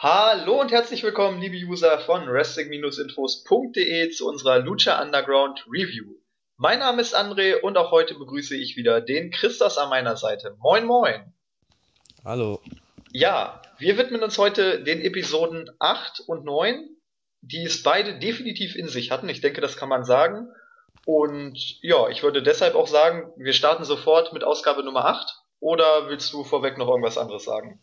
Hallo und herzlich willkommen, liebe User von Wrestling-Infos.de zu unserer Lucha Underground Review. Mein Name ist André und auch heute begrüße ich wieder den Christos an meiner Seite. Moin, moin. Hallo. Ja, wir widmen uns heute den Episoden 8 und 9, die es beide definitiv in sich hatten. Ich denke, das kann man sagen. Und ja, ich würde deshalb auch sagen, wir starten sofort mit Ausgabe Nummer 8. Oder willst du vorweg noch irgendwas anderes sagen?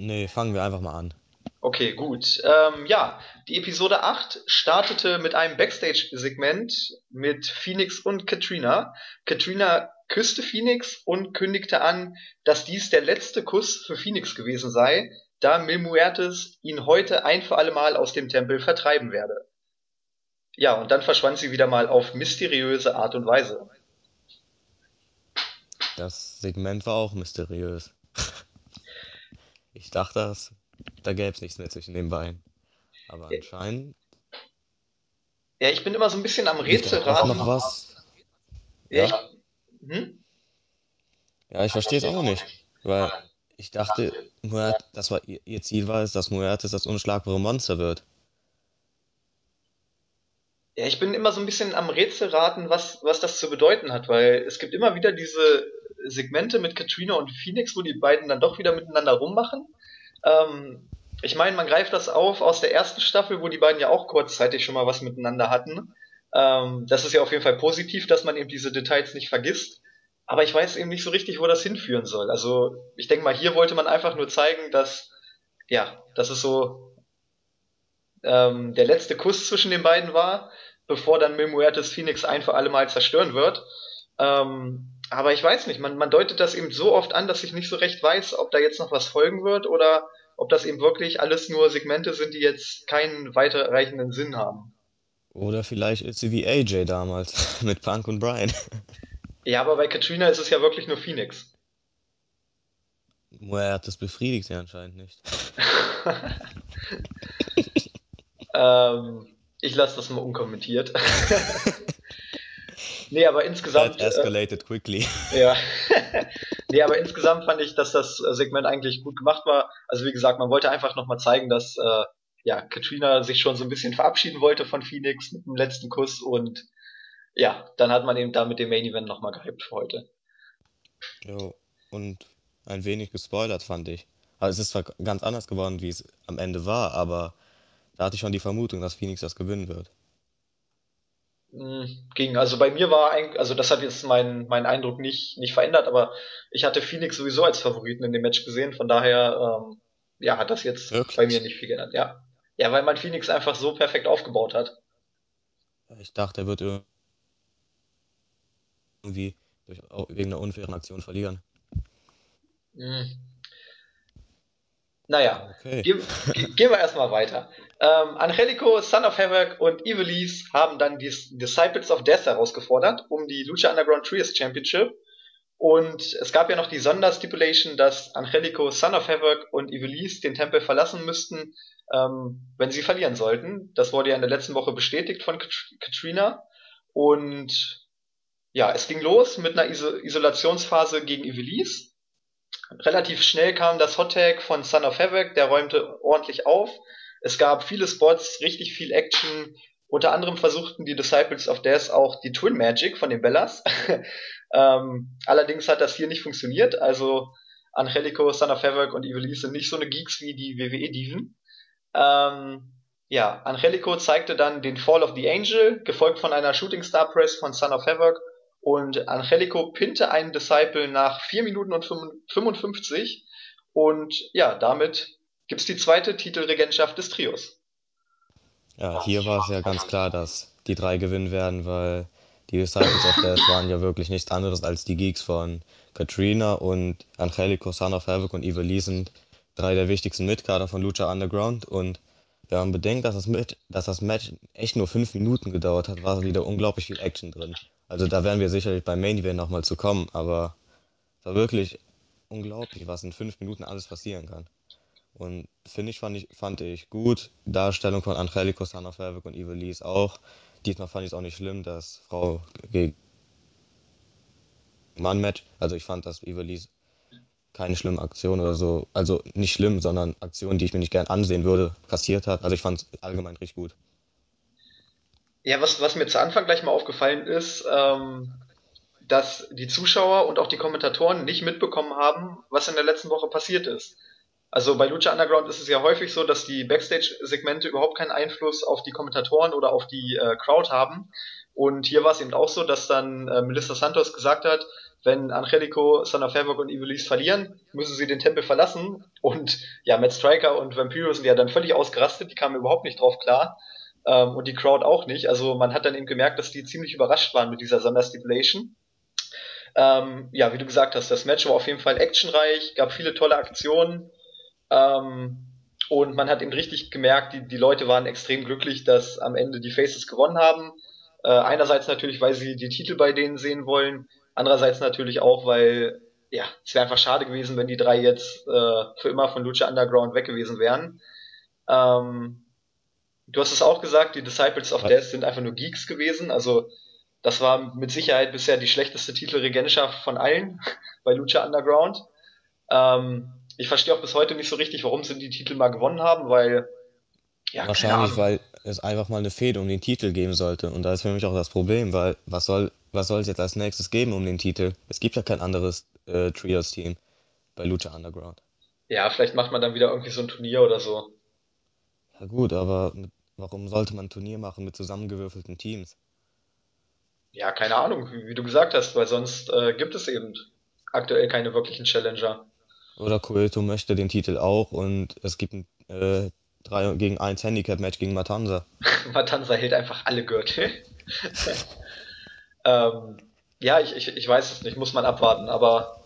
Nee, fangen wir einfach mal an. Okay, gut. Ähm, ja, die Episode 8 startete mit einem Backstage-Segment mit Phoenix und Katrina. Katrina küsste Phoenix und kündigte an, dass dies der letzte Kuss für Phoenix gewesen sei, da Mil Muertes ihn heute ein für alle Mal aus dem Tempel vertreiben werde. Ja, und dann verschwand sie wieder mal auf mysteriöse Art und Weise. Das Segment war auch mysteriös. Ich dachte, das, da gäbe es nichts mehr zwischen den beiden. Aber anscheinend. Ja, ich bin immer so ein bisschen am Rätselraten. noch was. Ja, Ja, ich, hm? ja, ich verstehe es auch nicht. Weil ich dachte, Muert, das war ihr, ihr Ziel war es, dass Muertes das unschlagbare Monster wird. Ja, ich bin immer so ein bisschen am Rätselraten, was, was das zu bedeuten hat, weil es gibt immer wieder diese Segmente mit Katrina und Phoenix, wo die beiden dann doch wieder miteinander rummachen. Ähm, ich meine, man greift das auf aus der ersten Staffel, wo die beiden ja auch kurzzeitig schon mal was miteinander hatten. Ähm, das ist ja auf jeden Fall positiv, dass man eben diese Details nicht vergisst. Aber ich weiß eben nicht so richtig, wo das hinführen soll. Also ich denke mal, hier wollte man einfach nur zeigen, dass, ja, dass es so ähm, der letzte Kuss zwischen den beiden war, bevor dann Mil Muertes Phoenix ein für alle Mal zerstören wird. Ähm, aber ich weiß nicht, man, man deutet das eben so oft an, dass ich nicht so recht weiß, ob da jetzt noch was folgen wird oder ob das eben wirklich alles nur Segmente sind, die jetzt keinen weiterreichenden Sinn haben. Oder vielleicht ist sie wie AJ damals mit Punk und Brian. Ja, aber bei Katrina ist es ja wirklich nur Phoenix. Muertes befriedigt sie anscheinend nicht. ähm, ich lasse das mal unkommentiert. Nee, aber That insgesamt, äh, escalated quickly. ja. nee, aber insgesamt fand ich, dass das äh, Segment eigentlich gut gemacht war. Also wie gesagt, man wollte einfach nochmal zeigen, dass äh, ja, Katrina sich schon so ein bisschen verabschieden wollte von Phoenix mit dem letzten Kuss und ja, dann hat man eben da mit dem Main Event nochmal gehypt für heute. Jo, und ein wenig gespoilert fand ich. Also es ist zwar ganz anders geworden, wie es am Ende war, aber da hatte ich schon die Vermutung, dass Phoenix das gewinnen wird. Mm, Ging. Also bei mir war eigentlich, also das hat jetzt meinen meinen Eindruck nicht, nicht verändert, aber ich hatte Phoenix sowieso als Favoriten in dem Match gesehen, von daher, ähm, ja, hat das jetzt bei mir Wirklich? nicht viel geändert, ja. Ja, weil man Phoenix einfach so perfekt aufgebaut hat. Ich dachte, er wird irgendwie durch, wegen einer unfairen Aktion verlieren. Mm. Naja, Okay. ge ge gehen wir erstmal weiter. Ähm, Angelico, Son of Havoc und Ivelisse haben dann die Disciples of Death herausgefordert um die Lucha Underground Trios Championship. Und es gab ja noch die Sonderstipulation, dass Angelico, Son of Havoc und Ivelisse den Tempel verlassen müssten, ähm, wenn sie verlieren sollten. Das wurde ja in der letzten Woche bestätigt von Kat Katrina. Und ja, es ging los mit einer Iso Isolationsphase gegen Ivelisse. Relativ schnell kam das Hot Tag von Son of Havoc, der räumte ordentlich auf. Es gab viele Spots, richtig viel Action. Unter anderem versuchten die Disciples of Death auch die Twin Magic von den Bellas. ähm, allerdings hat das hier nicht funktioniert. Also Angelico, Son of Havoc und Ivelisse sind nicht so eine Geeks wie die WWE-Diven. Ähm, ja, Angelico zeigte dann den Fall of the Angel, gefolgt von einer Shooting Star Press von Son of Havoc und Angelico pinte einen Disciple nach 4 Minuten und 55 und ja, damit gibt's die zweite Titelregentschaft des Trios. Ja, hier war es ja ganz klar, dass die drei gewinnen werden, weil die Disciples of Death waren ja wirklich nichts anderes als die Geeks von Katrina und Angelico, Son of Havoc und Ivy sind drei der wichtigsten Mitkader von Lucha Underground und wenn man bedenkt, dass das, mit, dass das Match echt nur fünf Minuten gedauert hat, war wieder unglaublich viel Action drin. Also da werden wir sicherlich beim Main Event nochmal zu kommen, aber es war wirklich unglaublich, was in fünf Minuten alles passieren kann. Und finde ich, fand ich, fand ich gut. Darstellung von Angelico, Son of und Ivelisse auch. Diesmal fand ich es auch nicht schlimm, dass Frau gegen Mann Match. Also ich fand, dass Ivelisse keine schlimme Aktion oder so, also nicht schlimm, sondern Aktionen, die ich mir nicht gern ansehen würde, kassiert hat. Also ich fand es allgemein richtig gut. Ja, was, was mir zu Anfang gleich mal aufgefallen ist, ähm, dass die Zuschauer und auch die Kommentatoren nicht mitbekommen haben, was in der letzten Woche passiert ist. Also bei Lucha Underground ist es ja häufig so, dass die Backstage-Segmente überhaupt keinen Einfluss auf die Kommentatoren oder auf die äh, Crowd haben. Und hier war es eben auch so, dass dann äh, Melissa Santos gesagt hat, wenn Angelico, of Havoc und Evilise verlieren, müssen sie den Tempel verlassen. Und ja, Matt Striker und Vampiro sind ja dann völlig ausgerastet, die kamen überhaupt nicht drauf klar. Ähm, und die Crowd auch nicht. Also man hat dann eben gemerkt, dass die ziemlich überrascht waren mit dieser Sonderstipulation. Ähm, ja, wie du gesagt hast, das Match war auf jeden Fall actionreich, gab viele tolle Aktionen. Ähm, und man hat eben richtig gemerkt, die, die Leute waren extrem glücklich, dass am Ende die Faces gewonnen haben. Äh, einerseits natürlich, weil sie die Titel bei denen sehen wollen, andererseits natürlich auch, weil ja, es wäre einfach schade gewesen, wenn die drei jetzt äh, für immer von Lucha Underground weg gewesen wären. Ähm, du hast es auch gesagt, die Disciples of Death sind einfach nur Geeks gewesen. Also das war mit Sicherheit bisher die schlechteste Titelregentschaft von allen bei Lucha Underground. Ähm, ich verstehe auch bis heute nicht so richtig, warum sie die Titel mal gewonnen haben, weil ja, Wahrscheinlich, weil es einfach mal eine Fehde um den Titel geben sollte. Und da ist für mich auch das Problem, weil was soll, was soll es jetzt als nächstes geben um den Titel? Es gibt ja kein anderes äh, Trios-Team bei Lucha Underground. Ja, vielleicht macht man dann wieder irgendwie so ein Turnier oder so. Ja gut, aber mit, warum sollte man ein Turnier machen mit zusammengewürfelten Teams? Ja, keine Ahnung, wie, wie du gesagt hast, weil sonst äh, gibt es eben aktuell keine wirklichen Challenger. Oder Coeto möchte den Titel auch und es gibt ein äh, 3 gegen 1 Handicap-Match gegen Matanza. Matanza hält einfach alle Gürtel. ähm, ja, ich, ich, ich weiß es nicht, muss man abwarten, aber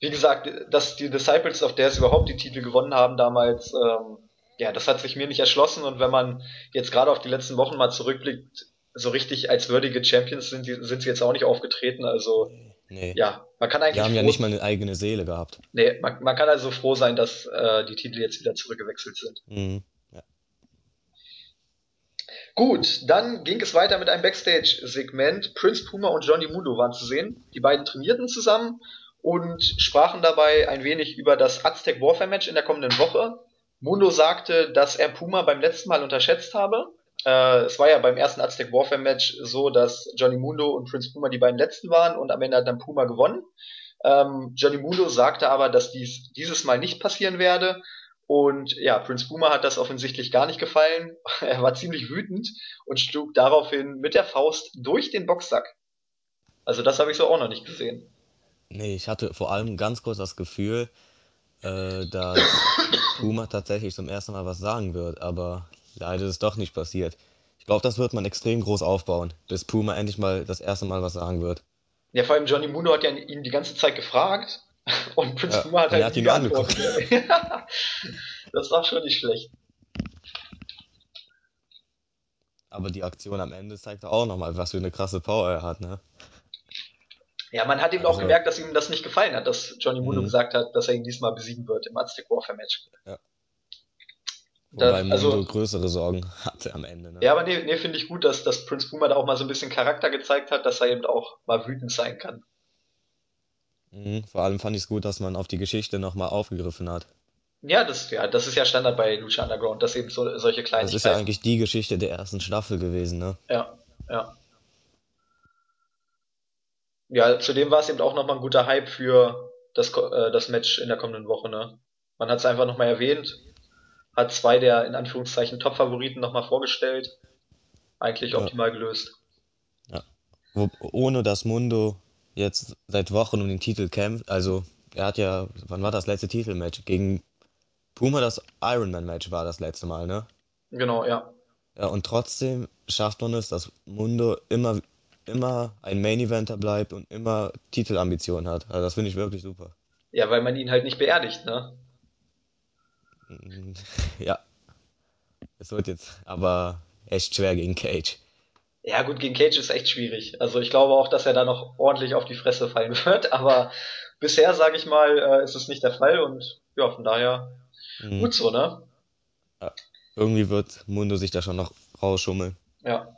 wie gesagt, dass die Disciples of Death überhaupt die Titel gewonnen haben damals, ähm, ja, das hat sich mir nicht erschlossen und wenn man jetzt gerade auf die letzten Wochen mal zurückblickt, so richtig als würdige Champions sind, die, sind sie jetzt auch nicht aufgetreten, also Nee. Ja, man kann eigentlich. Die haben ja nicht mal eine eigene Seele gehabt. Nee, man, man kann also froh sein, dass äh, die Titel jetzt wieder zurückgewechselt sind. Mhm. Ja. Gut, dann ging es weiter mit einem Backstage-Segment. Prince Puma und Johnny Mundo waren zu sehen. Die beiden trainierten zusammen und sprachen dabei ein wenig über das Aztec Warfare Match in der kommenden Woche. Mundo sagte, dass er Puma beim letzten Mal unterschätzt habe äh, es war ja beim ersten Aztec Warfare Match so, dass Johnny Mundo und Prince Puma die beiden letzten waren und am Ende hat dann Puma gewonnen. Ähm, Johnny Mundo sagte aber, dass dies dieses Mal nicht passieren werde. Und ja, Prince Puma hat das offensichtlich gar nicht gefallen. er war ziemlich wütend und schlug daraufhin mit der Faust durch den Boxsack. Also das habe ich so auch noch nicht gesehen. Nee, ich hatte vor allem ganz kurz das Gefühl, äh, dass Puma tatsächlich zum ersten Mal was sagen wird, aber Leider ist es doch nicht passiert. Ich glaube, das wird man extrem groß aufbauen, bis Puma endlich mal das erste Mal was sagen wird. Ja, vor allem Johnny Muno hat ja ihn die ganze Zeit gefragt und Prince ja, Puma hat halt hat ihn geantwortet. das war schon nicht schlecht. Aber die Aktion am Ende zeigt auch nochmal, was für eine krasse Power er hat, ne? Ja, man hat eben also, auch gemerkt, dass ihm das nicht gefallen hat, dass Johnny Muno mhm. gesagt hat, dass er ihn diesmal besiegen wird im Aztec Warfare Match. Ja. Wobei Mundo also, größere Sorgen hatte am Ende. Ne? Ja, aber nee, nee finde ich gut, dass, dass Prince Puma da auch mal so ein bisschen Charakter gezeigt hat, dass er eben auch mal wütend sein kann. Mhm, vor allem fand ich es gut, dass man auf die Geschichte nochmal aufgegriffen hat. Ja das, ja, das ist ja Standard bei Lucha Underground, dass eben so, solche kleinen. Das ist ja eigentlich die Geschichte der ersten Staffel gewesen, ne? Ja, ja. Ja, zudem war es eben auch nochmal ein guter Hype für das, äh, das Match in der kommenden Woche, ne? Man hat es einfach nochmal erwähnt, hat zwei der in Anführungszeichen Top-Favoriten nochmal vorgestellt. Eigentlich ja. optimal gelöst. Ja. Wo, ohne dass Mundo jetzt seit Wochen um den Titel kämpft, also er hat ja, wann war das letzte Titelmatch? Gegen Puma das Ironman-Match war das letzte Mal, ne? Genau, ja. Ja, und trotzdem schafft man es, dass Mundo immer, immer ein Main-Eventer bleibt und immer Titelambitionen hat. Also das finde ich wirklich super. Ja, weil man ihn halt nicht beerdigt, ne? Ja. Es wird jetzt aber echt schwer gegen Cage. Ja, gut, gegen Cage ist echt schwierig. Also ich glaube auch, dass er da noch ordentlich auf die Fresse fallen wird, aber bisher, sage ich mal, äh, ist es nicht der Fall und ja, von daher mhm. gut so, ne? Ja. Irgendwie wird Mundo sich da schon noch rausschummeln. Ja.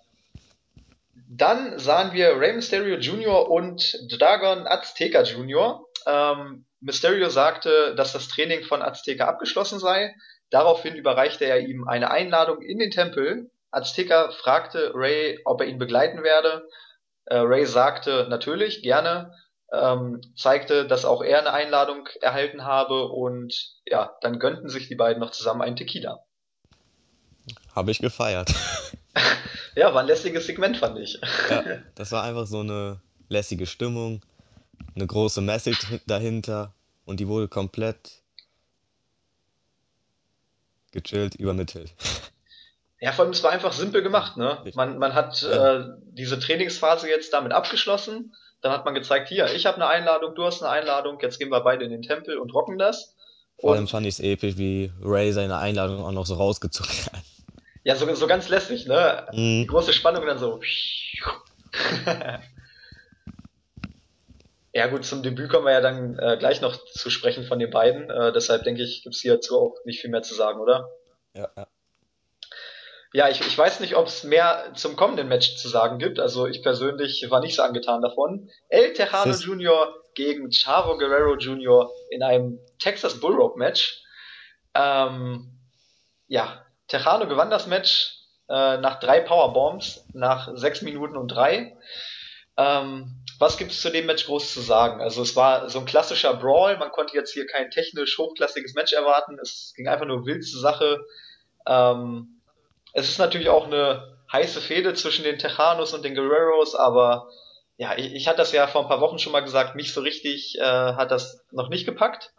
Dann sahen wir Rey Mysterio Jr. und Dragon Azteca Jr. Ähm, Mysterio sagte, dass das Training von Azteca abgeschlossen sei. Daraufhin überreichte er ihm eine Einladung in den Tempel. Azteca fragte Ray, ob er ihn begleiten werde. Äh, Ray sagte natürlich, gerne, ähm, zeigte, dass auch er eine Einladung erhalten habe und ja, dann gönnten sich die beiden noch zusammen einen Tequila. Habe ich gefeiert. ja, war ein lässiges Segment, fand ich. ja, das war einfach so eine lässige Stimmung, eine große Message dahinter und die wurde komplett gechillt übermittelt. Ja, vor allem, es war einfach simpel gemacht, ne? Man, man hat ja. äh, diese Trainingsphase jetzt damit abgeschlossen. Dann hat man gezeigt, hier, ich habe eine Einladung, du hast eine Einladung, jetzt gehen wir beide in den Tempel und rocken das. Vor allem fand ich es episch, wie Ray seine Einladung auch noch so rausgezogen hat. Ja, so, so ganz lässig, ne? Mhm. Die große Spannung dann so. ja gut, zum Debüt kommen wir ja dann äh, gleich noch zu sprechen von den beiden. Äh, deshalb denke ich, gibt's hierzu auch nicht viel mehr zu sagen, oder? Ja, ja. Ja, ich, ich weiß nicht, ob es mehr zum kommenden Match zu sagen gibt. Also ich persönlich war nicht so angetan davon. El Tejano Jr. gegen Chavo Guerrero Jr. in einem Texas Bullrope Match. Ähm, ja, Tejano gewann das Match äh, nach drei Powerbombs, nach sechs Minuten und drei. Ähm, was gibt es zu dem Match groß zu sagen? Also es war so ein klassischer Brawl, man konnte jetzt hier kein technisch hochklassiges Match erwarten, es ging einfach nur wild zur Sache. Ähm, es ist natürlich auch eine heiße Fehde zwischen den Tejanos und den Guerreros, aber ja, ich, ich hatte das ja vor ein paar Wochen schon mal gesagt, mich so richtig äh, hat das noch nicht gepackt.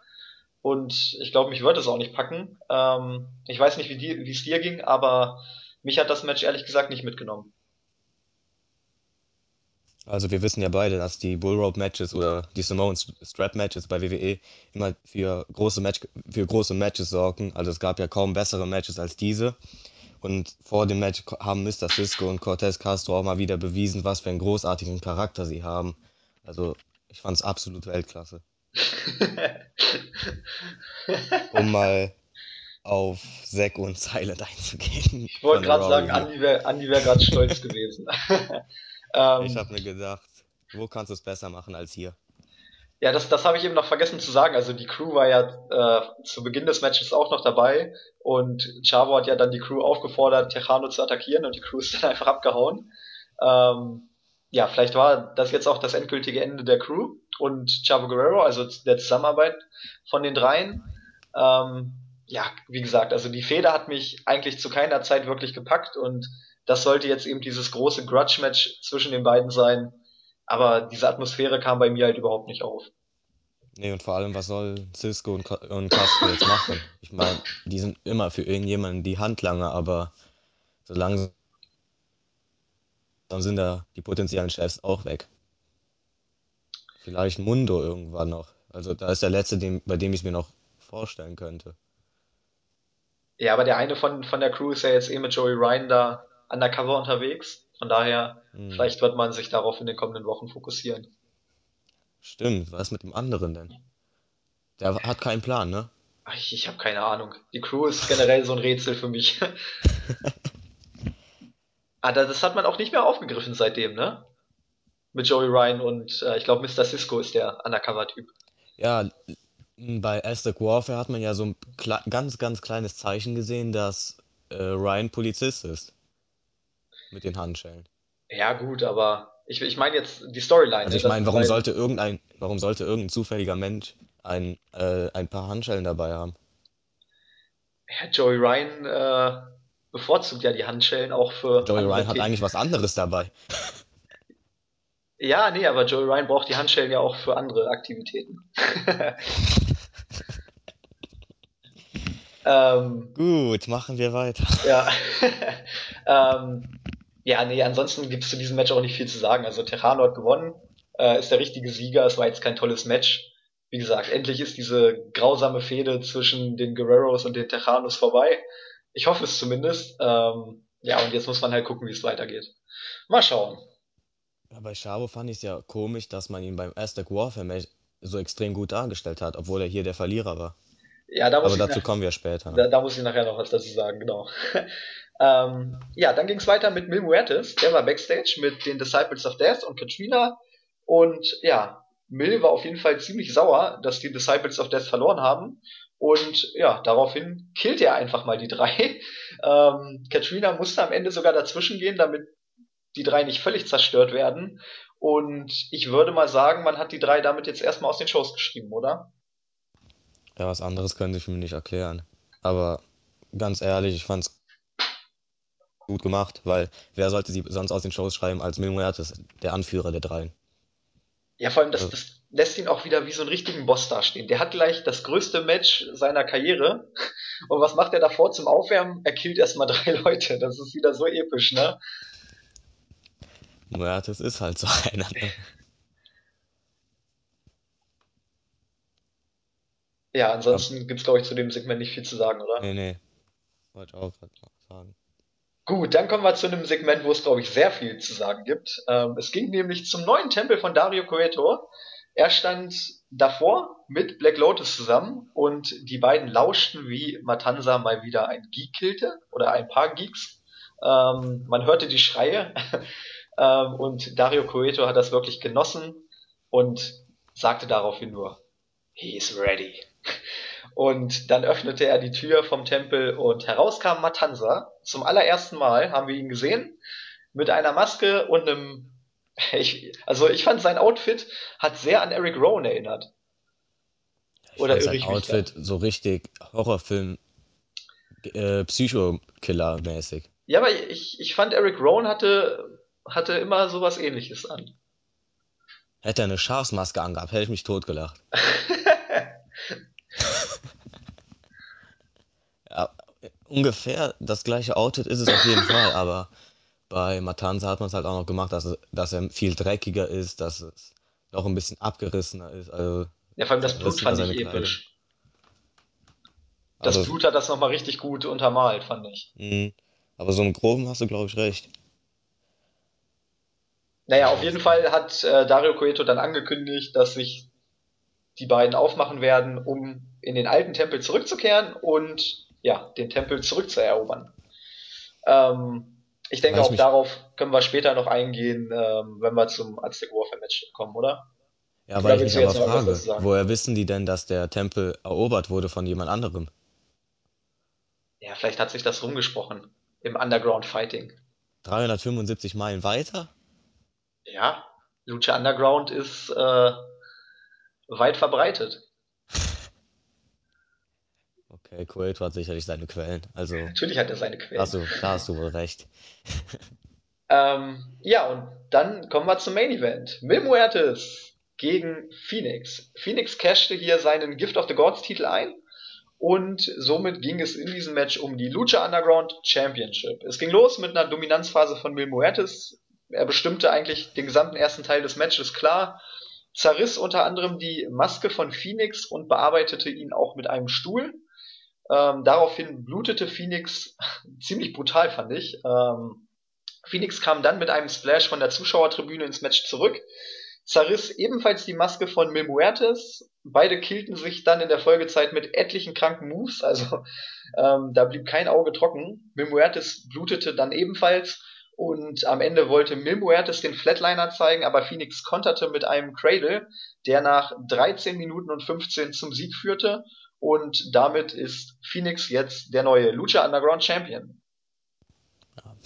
Und ich glaube, mich wird es auch nicht packen. Ähm, ich weiß nicht, wie es dir ging, aber mich hat das Match ehrlich gesagt nicht mitgenommen. Also wir wissen ja beide, dass die Bullrope Matches oder die Samoan Strap Matches bei WWE immer für große, Match, für große Matches sorgen. Also es gab ja kaum bessere Matches als diese. Und vor dem Match haben Mr. Cisco und Cortez Castro auch mal wieder bewiesen, was für einen großartigen Charakter sie haben. Also, ich fand es absolut Weltklasse. um mal auf Zack und Silent einzugehen. Ich wollte gerade sagen, Andi wäre wär gerade stolz gewesen. ähm, ich habe mir gedacht, wo kannst du es besser machen als hier? Ja, das, das habe ich eben noch vergessen zu sagen. Also die Crew war ja äh, zu Beginn des Matches auch noch dabei und Chavo hat ja dann die Crew aufgefordert, Tejano zu attackieren und die Crew ist dann einfach abgehauen. Ähm, ja, vielleicht war das jetzt auch das endgültige Ende der Crew und Chavo Guerrero, also der Zusammenarbeit von den dreien. Ähm, ja, wie gesagt, also die Feder hat mich eigentlich zu keiner Zeit wirklich gepackt und das sollte jetzt eben dieses große Grudge-Match zwischen den beiden sein, aber diese Atmosphäre kam bei mir halt überhaupt nicht auf. Nee, und vor allem, was soll Cisco und, und Castro jetzt machen? Ich meine, die sind immer für irgendjemanden die Handlanger, aber so langsam sind da die potenziellen Chefs auch weg. Vielleicht Mundo irgendwann noch. Also da ist der letzte, dem, bei dem ich es mir noch vorstellen könnte. Ja, aber der eine von, von der Crew ist ja jetzt eh mit Joey Ryan da undercover unterwegs. Von daher, hm. vielleicht wird man sich darauf in den kommenden Wochen fokussieren. Stimmt, was mit dem anderen denn? Der hat keinen Plan, ne? Ach, ich, ich habe keine Ahnung. Die Crew ist generell so ein Rätsel für mich. ah, das hat man auch nicht mehr aufgegriffen seitdem, ne? Mit Joey Ryan und äh, ich glaube Mr. Cisco ist der Undercover-Typ. Ja, bei Aztec Warfare hat man ja so ein ganz, ganz kleines Zeichen gesehen, dass äh, Ryan Polizist ist. Mit den Handschellen. Ja, gut, aber ich, ich meine jetzt die Storyline. Also ich meine, warum sollte irgendein, warum sollte irgendein zufälliger Mensch ein, äh, ein paar Handschellen dabei haben? Ja, Joey Ryan äh, bevorzugt ja die Handschellen auch für. Joey Ryan hat eigentlich was anderes dabei. Ja, nee, aber Joey Ryan braucht die Handschellen ja auch für andere Aktivitäten. ähm, Gut, machen wir weiter. Ja. ähm, ja, nee, ansonsten gibt es zu diesem Match auch nicht viel zu sagen. Also Terrano hat gewonnen, äh, ist der richtige Sieger. Es war jetzt kein tolles Match. Wie gesagt, endlich ist diese grausame Fehde zwischen den Guerreros und den Terranos vorbei. Ich hoffe es zumindest. Ähm, ja, und jetzt muss man halt gucken, wie es weitergeht. Mal schauen. Ja, bei Chavo fand ich es ja komisch, dass man ihn beim Aztec Warfare Match so extrem gut dargestellt hat, obwohl er hier der Verlierer war. Ja, da muss Aber dazu nach, kommen wir später. Ne? Da, da, muss ich nachher noch was dazu sagen, genau. ähm, ja, dann ging es weiter mit Mil Muertes, der war Backstage mit den Disciples of Death und Katrina. Und ja, Mill war auf jeden Fall ziemlich sauer, dass die Disciples of Death verloren haben. Und ja, daraufhin killt er einfach mal die drei. Ähm, Katrina musste am Ende sogar dazwischen gehen, damit die drei nicht völlig zerstört werden. Und ich würde mal sagen, man hat die drei damit jetzt erstmal aus den Shows geschrieben, oder? Ja, was anderes könnte ich mir nicht erklären. Aber ganz ehrlich, ich fand's gut gemacht, weil wer sollte sie sonst aus den Shows schreiben als Mil Muertes, der Anführer der dreien? Ja, vor allem, das, Also, das lässt ihn auch wieder wie so einen richtigen Boss dastehen. Der hat gleich das größte Match seiner Karriere. Und was macht er davor zum Aufwärmen? Er killt erstmal drei Leute. Das ist wieder so episch, ne? Muertes ist halt so einer, ne? Ja, ansonsten gibt's, glaube ich, zu dem Segment nicht viel zu sagen, oder? nee, nee, wollte auch gerade sagen. Gut, dann kommen wir zu einem Segment, wo es, glaube ich, sehr viel zu sagen gibt. Ähm, es ging nämlich zum neuen Tempel von Dario Cueto. Er stand davor mit Black Lotus zusammen und die beiden lauschten, wie Matanza mal wieder ein Geek killte oder ein paar Geeks. Ähm, man hörte die Schreie ähm, und Dario Cueto hat das wirklich genossen und sagte daraufhin nur, He is ready. Und dann öffnete er die Tür vom Tempel und heraus kam Matanza. Zum allerersten Mal haben wir ihn gesehen mit einer Maske und einem. Ich, also ich fand sein Outfit hat sehr an Eric Rowan erinnert. Ich Oder sein? Outfit so richtig Horrorfilm, äh, Psycho-Killer-mäßig. Ja, aber ich, ich fand Eric Rowan hatte, hatte immer sowas ähnliches an. Hätte er eine Schafsmaske angehabt, hätte ich mich totgelacht. Ja, ungefähr das gleiche Outfit ist es auf jeden Fall, aber bei Matanza hat man es halt auch noch gemacht, dass, dass er viel dreckiger ist, dass es noch ein bisschen abgerissener ist, also Ja, vor allem das Blut fand ich episch. Das Aber, Blut hat das nochmal richtig gut untermalt, fand ich. mh, aber so im Groben hast du, glaube ich, recht. Naja, auf jeden Fall hat äh, Dario Cueto dann angekündigt, dass sich die beiden aufmachen werden, um in den alten Tempel zurückzukehren und ja, den Tempel zurückzuerobern. Ähm, ich denke, ich auch mich, darauf können wir später noch eingehen, ähm, wenn wir zum Aztec Warfare Match kommen, oder? ja, weil ich mich aber frage, woher wissen die denn, dass der Tempel erobert wurde von jemand anderem? Ja, vielleicht hat sich das rumgesprochen im Underground Fighting. 375 Meilen weiter? Ja, Lucha Underground ist äh, weit verbreitet. Okay, Kuwait hat sicherlich seine Quellen, also Natürlich hat er seine Quellen. du, da hast du wohl recht. Ähm, ja, und dann kommen wir zum Main Event. Mil Muertes gegen Phoenix. Phoenix cashte hier seinen Gift of the Gods Titel ein und somit ging es in diesem Match um die Lucha Underground Championship. Es ging los mit einer Dominanzphase von Mil Muertes. Er bestimmte eigentlich den gesamten ersten Teil des Matches klar, zerriss unter anderem die Maske von Phoenix und bearbeitete ihn auch mit einem Stuhl. Ähm, daraufhin blutete Phoenix ziemlich brutal, fand ich. Ähm, Phoenix kam dann mit einem Splash von der Zuschauertribüne ins Match zurück, zerriss ebenfalls die Maske von Mil. Beide killten sich dann in der Folgezeit mit etlichen kranken Moves, also ähm, da blieb kein Auge trocken. Mil blutete dann ebenfalls und am Ende wollte Mil Muertes den Flatliner zeigen, aber Phoenix konterte mit einem Cradle, der nach 13 Minuten und 15 zum Sieg führte und damit ist Phoenix jetzt der neue Lucha Underground Champion.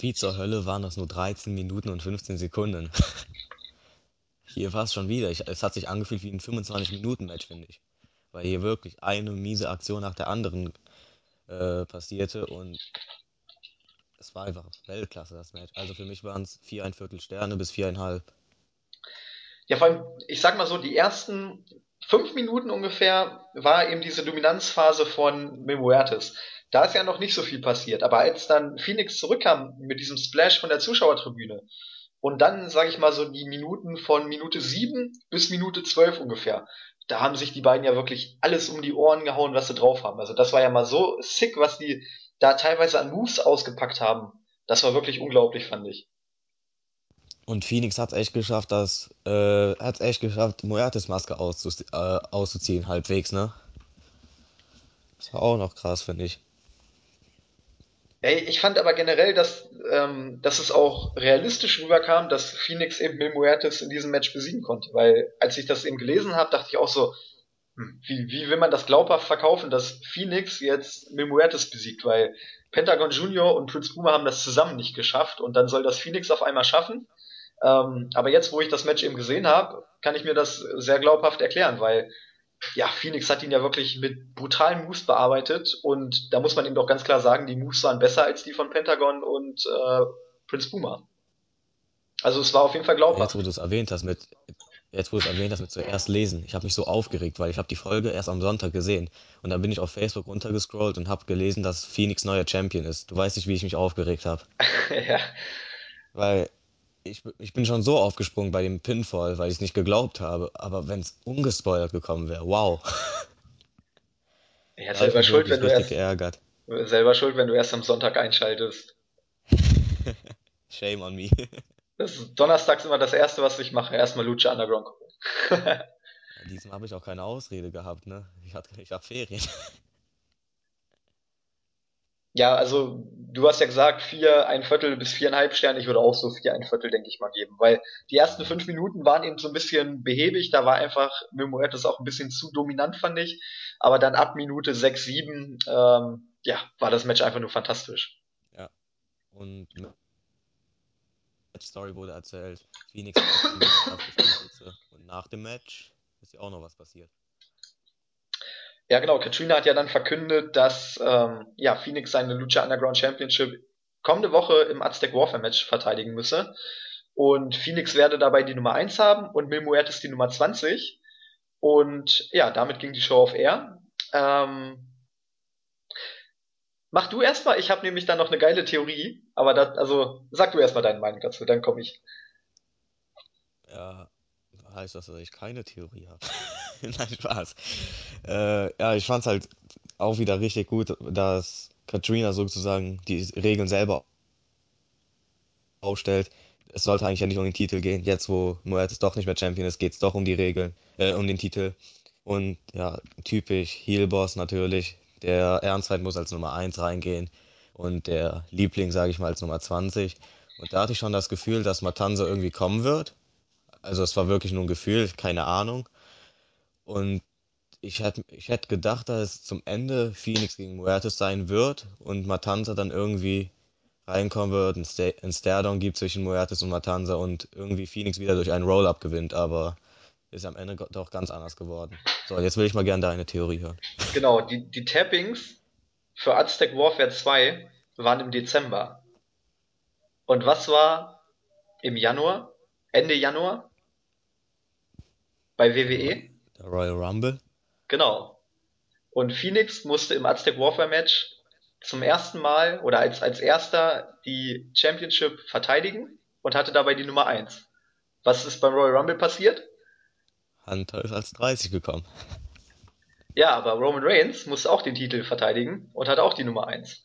Wie zur Hölle waren das nur 13 Minuten und 15 Sekunden? Hier war es schon wieder. Ich, es hat sich angefühlt wie ein 25-Minuten-Match, finde ich. Weil hier wirklich eine miese Aktion nach der anderen äh, passierte und es war einfach Weltklasse, das Match. Also für mich waren es viereinviertel Sterne bis viereinhalb. Ja, vor allem, ich sag mal so, die ersten fünf Minuten ungefähr war eben diese Dominanzphase von Memuertes. Da ist ja noch nicht so viel passiert. Aber als dann Phoenix zurückkam mit diesem Splash von der Zuschauertribüne und dann, sage ich mal so, die Minuten von Minute sieben bis Minute zwölf ungefähr, da haben sich die beiden ja wirklich alles um die Ohren gehauen, was sie drauf haben. Also das war ja mal so sick, was die da teilweise an Moves ausgepackt haben. Das war wirklich unglaublich, fand ich. Und Phoenix hat es echt geschafft, das, äh, hat es echt geschafft, Moertes Maske auszu äh, auszuziehen, halbwegs, ne? Das war auch noch krass, finde ich. Ja, ich fand aber generell, dass, ähm, dass es auch realistisch rüberkam, dass Phoenix eben Mil Muertes in diesem Match besiegen konnte. Weil als ich das eben gelesen habe, dachte ich auch so, wie, wie will man das glaubhaft verkaufen, dass Phoenix jetzt Mil Muertes besiegt? Weil Pentagon Junior und Prince Puma haben das zusammen nicht geschafft und dann soll das Phoenix auf einmal schaffen. Ähm, aber jetzt, wo ich das Match eben gesehen habe, kann ich mir das sehr glaubhaft erklären, weil ja, Phoenix hat ihn ja wirklich mit brutalen Moves bearbeitet und da muss man ihm doch ganz klar sagen, die Moves waren besser als die von Pentagon und äh, Prince Puma. Also es war auf jeden Fall glaubhaft. Jetzt, wo du es erwähnt hast mit Jetzt, wo du es erwähnt hast, mit zuerst lesen. Ich habe mich so aufgeregt, weil ich habe die Folge erst am Sonntag gesehen. Und dann bin ich auf Facebook runtergescrollt und habe gelesen, dass Phoenix neuer Champion ist. Du weißt nicht, wie ich mich aufgeregt habe. ja. Weil ich, ich bin schon so aufgesprungen bei dem Pinfall, weil ich es nicht geglaubt habe. Aber wenn es ungespoilert gekommen wäre, wow. Ja, selber schuld, wenn du erst, geärgert. selber schuld, wenn du erst am Sonntag einschaltest. Shame on me. Das ist donnerstags immer das erste, was ich mache. Erstmal Lucha Underground gucken. Diesmal habe ich auch keine Ausrede gehabt, ne? Ich hatte ich Ferien. Ja, also du hast ja gesagt, vier, ein Viertel bis viereinhalb Sterne. Ich würde auch so vier, ein Viertel, denke ich mal, geben. Weil die ersten fünf Minuten waren eben so ein bisschen behäbig. Da war einfach Memorettes auch ein bisschen zu dominant, fand ich. Aber dann ab Minute sechs, sieben, ähm, ja, war das Match einfach nur fantastisch. Ja. Und Story wurde erzählt. Phoenix und nach dem Match ist ja auch noch was passiert. Ja, genau. Katrina hat ja dann verkündet, dass ähm, ja, Phoenix seine Lucha Underground Championship kommende Woche im Aztec Warfare Match verteidigen müsse. Und Phoenix werde dabei die Nummer 1 haben und Mil Muertes die Nummer 20. Und ja, damit ging die Show auf Air. Ähm, mach du erstmal, ich habe nämlich dann noch eine geile Theorie, aber das, also sag du erstmal deine Meinung dazu, dann komme ich. Ja, heißt das, dass ich keine Theorie habe? Nein, Spaß. Äh, ja, ich fand es halt auch wieder richtig gut, dass Katrina sozusagen die Regeln selber aufstellt. Es sollte eigentlich ja nicht um den Titel gehen. Jetzt, wo Moetes doch nicht mehr Champion ist, geht es doch um die Regeln, äh, um den Titel. Und ja, typisch Heel-Boss natürlich. Der Ernstheit muss als Nummer 1 reingehen und der Liebling, sage ich mal, als Nummer 20. Und da hatte ich schon das Gefühl, dass Matanza irgendwie kommen wird. Also es war wirklich nur ein Gefühl, keine Ahnung. Und ich hätte ich hätt gedacht, dass es zum Ende Phoenix gegen Muertes sein wird und Matanza dann irgendwie reinkommen wird, ein, Sta gibt zwischen Muertes und Matanza und irgendwie Phoenix wieder durch einen Roll-Up gewinnt, aber ist am Ende doch ganz anders geworden. So, jetzt will ich mal gerne deine Theorie hören. Genau, die, die Tappings für Aztec Warfare 2 waren im Dezember. Und was war im Januar? Ende Januar? Bei WWE? Der Royal Rumble? Genau. Und Phoenix musste im Aztec Warfare Match zum ersten Mal oder als, als erster die Championship verteidigen und hatte dabei die Nummer 1. Was ist beim Royal Rumble passiert? Hunter ist als 30 gekommen. Ja, aber Roman Reigns musste auch den Titel verteidigen und hatte auch die Nummer 1.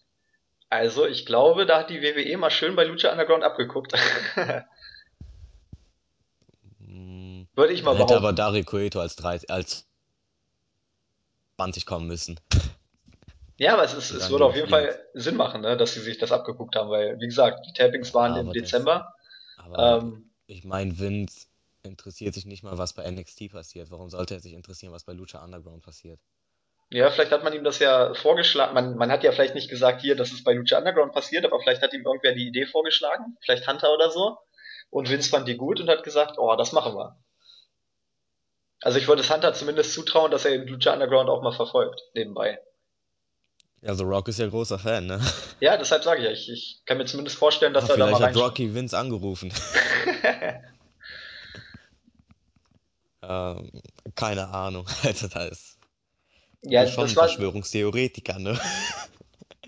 Also, ich glaube, da hat die WWE mal schön bei Lucha Underground abgeguckt. Würde ich mal Hätte aber Dari Cueto als, 30, als 20 kommen müssen. Ja, aber es, ist, es würde auf jeden Fall Sinn machen, ne, dass sie sich das abgeguckt haben, weil, wie gesagt, die Tappings waren ja, im Dezember. Das, aber ähm, ich meine, Vince interessiert sich nicht mal, was bei NXT passiert. Warum sollte er sich interessieren, was bei Lucha Underground passiert? Ja, vielleicht hat man ihm das ja vorgeschlagen. Man, man hat ja vielleicht nicht gesagt, hier, dass es bei Lucha Underground passiert, aber vielleicht hat ihm irgendwer die Idee vorgeschlagen, vielleicht Hunter oder so. Und Vince fand die gut und hat gesagt, oh, das machen wir. Also ich würde es Hunter zumindest zutrauen, dass er eben Lucha Underground auch mal verfolgt, nebenbei. Ja, The Rock ist ja großer Fan, ne? Ja, deshalb sage ich ja, ich, ich kann mir zumindest vorstellen, dass Ach, er da mal Vielleicht hat Rocky Vince angerufen. ähm, keine Ahnung, also da ist ja, schon das ein Verschwörungstheoretiker, ne?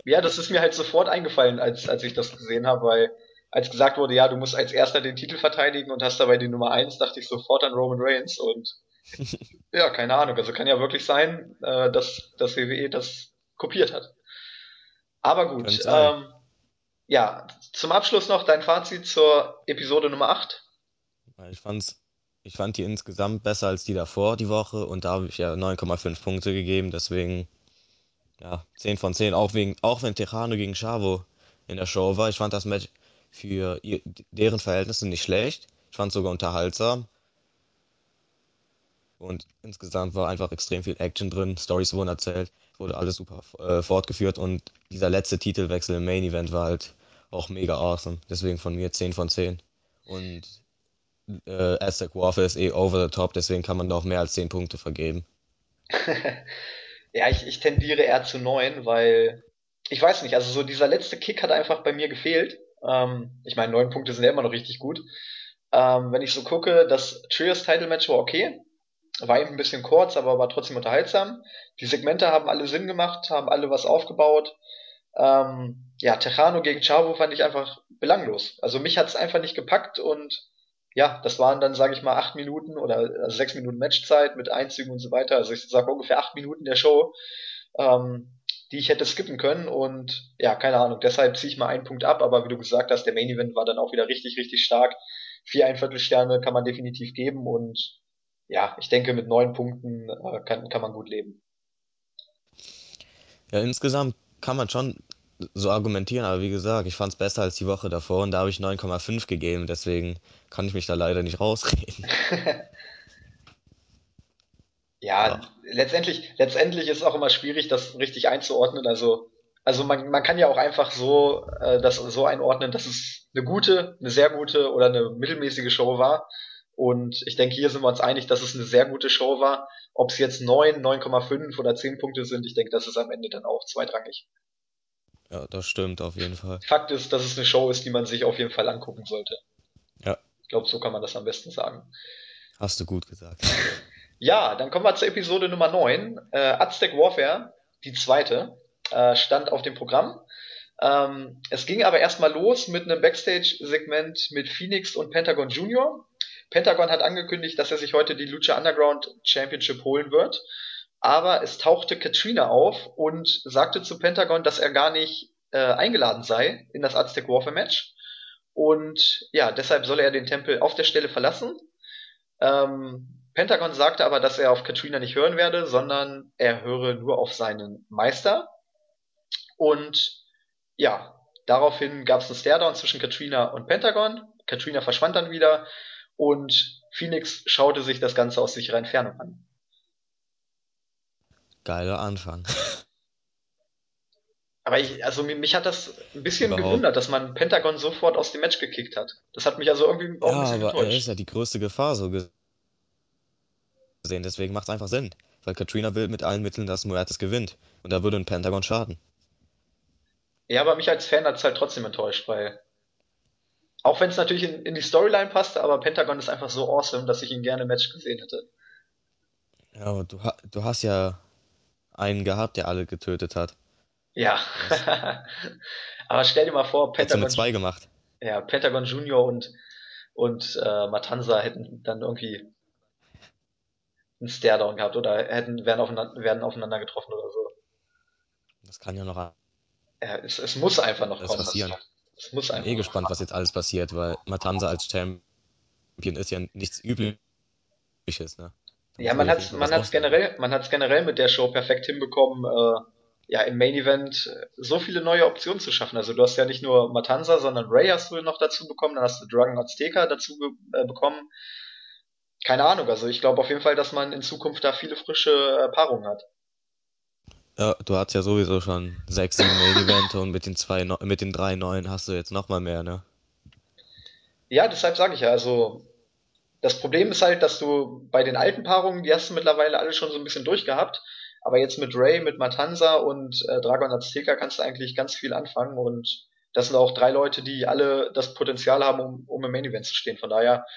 Ja, das ist mir halt sofort eingefallen, als, als ich das gesehen habe, weil als gesagt wurde, ja, du musst als erster den Titel verteidigen und hast dabei die Nummer eins, dachte ich sofort an Roman Reigns und ja, keine Ahnung. Also kann ja wirklich sein, äh, dass das WWE das kopiert hat. Aber gut. Ähm, ja, zum Abschluss noch dein Fazit zur Episode Nummer 8. Ich fand's, ich fand die insgesamt besser als die davor die Woche und da habe ich ja 9,5 Punkte gegeben, deswegen ja, 10 von 10, auch wegen, auch wenn Tejano gegen Chavo in der Show war. Ich fand das Match für ihr, deren Verhältnisse nicht schlecht. Ich fand es sogar unterhaltsam. Und insgesamt war einfach extrem viel Action drin. Stories wurden erzählt, wurde alles super äh, fortgeführt. Und dieser letzte Titelwechsel im Main Event war halt auch mega awesome. Deswegen von mir 10 von 10. Und äh, Aztec Warfare ist eh over the top, deswegen kann man da mehr als 10 Punkte vergeben. ja, ich, ich tendiere eher zu 9, weil ich weiß nicht, also so dieser letzte Kick hat einfach bei mir gefehlt. Ähm, ich meine, 9 Punkte sind ja immer noch richtig gut. Ähm, wenn ich so gucke, das Trios Title Match war okay. War eben ein bisschen kurz, aber war trotzdem unterhaltsam. Die Segmente haben alle Sinn gemacht, haben alle was aufgebaut. Ähm, ja, Tejano gegen Chavo fand ich einfach belanglos. Also mich hat's einfach nicht gepackt und ja, das waren dann, sage ich mal, acht Minuten oder also sechs Minuten Matchzeit mit Einzügen und so weiter. Also ich sage ungefähr acht Minuten der Show, ähm, die ich hätte skippen können. Und ja, keine Ahnung, deshalb ziehe ich mal einen Punkt ab. Aber wie du gesagt hast, der Main Event war dann auch wieder richtig, richtig stark. Vier Einviertelsterne kann man definitiv geben. Und ja, ich denke, mit neun Punkten äh, kann, kann man gut leben. Ja, insgesamt kann man schon so argumentieren, aber wie gesagt, ich fand es besser als die Woche davor und da habe ich 9,5 gegeben, deswegen kann ich mich da leider nicht rausreden. ja, ja, letztendlich, letztendlich ist es auch immer schwierig, das richtig einzuordnen. Also, also man, man kann ja auch einfach so äh, das so einordnen, dass es eine gute, eine sehr gute oder eine mittelmäßige Show war. Und ich denke, hier sind wir uns einig, dass es eine sehr gute Show war. Ob es jetzt 9, 9,5 oder 10 Punkte sind, ich denke, das ist am Ende dann auch zweitrangig. Ja, das stimmt auf jeden Fall. Fakt ist, dass es eine Show ist, die man sich auf jeden Fall angucken sollte. Ja. Ich glaube, so kann man das am besten sagen. Hast du gut gesagt. ja, dann kommen wir zur Episode Nummer 9. Äh, Aztec Warfare, die zweite, äh, stand auf dem Programm. Ähm, es ging aber erstmal los mit einem Backstage-Segment mit Phoenix und Pentagon Junior. Pentagon hat angekündigt, dass er sich heute die Lucha Underground Championship holen wird aber es tauchte Katrina auf und sagte zu Pentagon, dass er gar nicht äh, eingeladen sei in das Aztec Warfare Match. Und ja, deshalb solle er den Tempel auf der Stelle verlassen. Ähm, Pentagon sagte aber, dass er auf Katrina nicht hören werde, sondern er höre nur auf seinen Meister. Und ja, daraufhin gab es einen Staredown zwischen Katrina und Pentagon. Katrina verschwand dann wieder und Phoenix schaute sich das Ganze aus sicherer Entfernung an. Geiler Anfang. Aber ich, also mich hat das ein bisschen Überhaupt. gewundert, dass man Pentagon sofort aus dem Match gekickt hat. Das hat mich also irgendwie auch ja, ein bisschen aber enttäuscht. er ist ja die größte Gefahr so gesehen. Deswegen macht es einfach Sinn. Weil Katrina will mit allen Mitteln, dass Muertes gewinnt. Und da würde ein Pentagon schaden. Ja, aber mich als Fan hat es halt trotzdem enttäuscht, weil auch wenn es natürlich in, in die Storyline passte, aber Pentagon ist einfach so awesome, dass ich ihn gerne im Match gesehen hätte. Ja, aber du, du hast ja einen gehabt, der alle getötet hat. Ja. Aber stell dir mal vor, Pentagon. Mit zwei gemacht. Ja, Pentagon Junior und, und äh, Matanza hätten dann irgendwie einen Staredown gehabt oder hätten, wären aufeinander, wären aufeinander getroffen oder so. Das kann ja noch. Ja, es, es muss einfach noch kommen. Passieren. Es muss einfach. Ich bin eh gespannt, was jetzt alles passiert, weil Matanza als Champion ist ja nichts Übliches, ne? Ja, man hat man hat's generell, man hat's generell mit der Show perfekt hinbekommen, äh, ja, im Main Event so viele neue Optionen zu schaffen. Also du hast ja nicht nur Matanza, sondern Ray hast du noch dazu bekommen, dann hast du Dragon Azteca dazu äh, bekommen. Keine Ahnung, also ich glaube auf jeden Fall, dass man in Zukunft da viele frische äh, Paarungen hat. Ja, du hast ja sowieso schon sechs, sieben Main Event und mit den zwei, mit den drei neuen hast du jetzt nochmal mehr, ne? Ja, deshalb sage ich ja, also das Problem ist halt, dass du bei den alten Paarungen, die hast du mittlerweile alle schon so ein bisschen durchgehabt. Aber jetzt mit Ray, mit Matanza und äh, Dragon Azteca kannst du eigentlich ganz viel anfangen. Und das sind auch drei Leute, die alle das Potenzial haben, um, um im Main Event zu stehen. Von daher,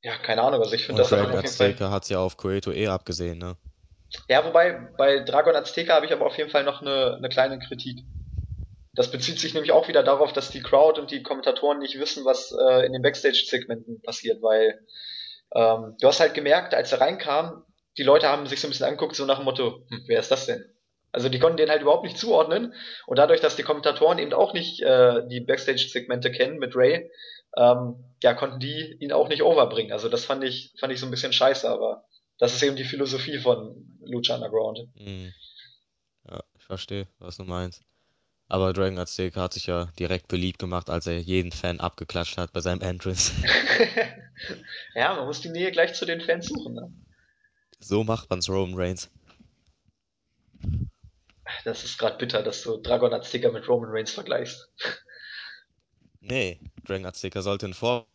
ja, keine Ahnung. Also ich finde das Dragon Azteca hat ja auf Cueto eh abgesehen, ne? Ja, wobei bei Dragon Azteca habe ich aber auf jeden Fall noch eine, eine kleine Kritik. Das bezieht sich nämlich auch wieder darauf, dass die Crowd und die Kommentatoren nicht wissen, was äh, in den Backstage-Segmenten passiert, weil ähm, du hast halt gemerkt, als er reinkam, die Leute haben sich so ein bisschen angeguckt, so nach dem Motto, hm, wer ist das denn? Also die konnten den halt überhaupt nicht zuordnen. Und dadurch, dass die Kommentatoren eben auch nicht äh, die Backstage-Segmente kennen mit Ray, ähm, ja, konnten die ihn auch nicht overbringen. Also das fand ich, fand ich so ein bisschen scheiße, aber das ist eben die Philosophie von Lucha Underground. Mhm. Ja, ich verstehe, was du meinst. Aber Dragon Azteca hat sich ja direkt beliebt gemacht, als er jeden Fan abgeklatscht hat bei seinem Entrance. ja, man muss die Nähe gleich zu den Fans suchen. Ne? So macht man's Roman Reigns. Das ist gerade bitter, dass du Dragon Azteca mit Roman Reigns vergleichst. Nee, Dragon Azteca sollte ein Vorbild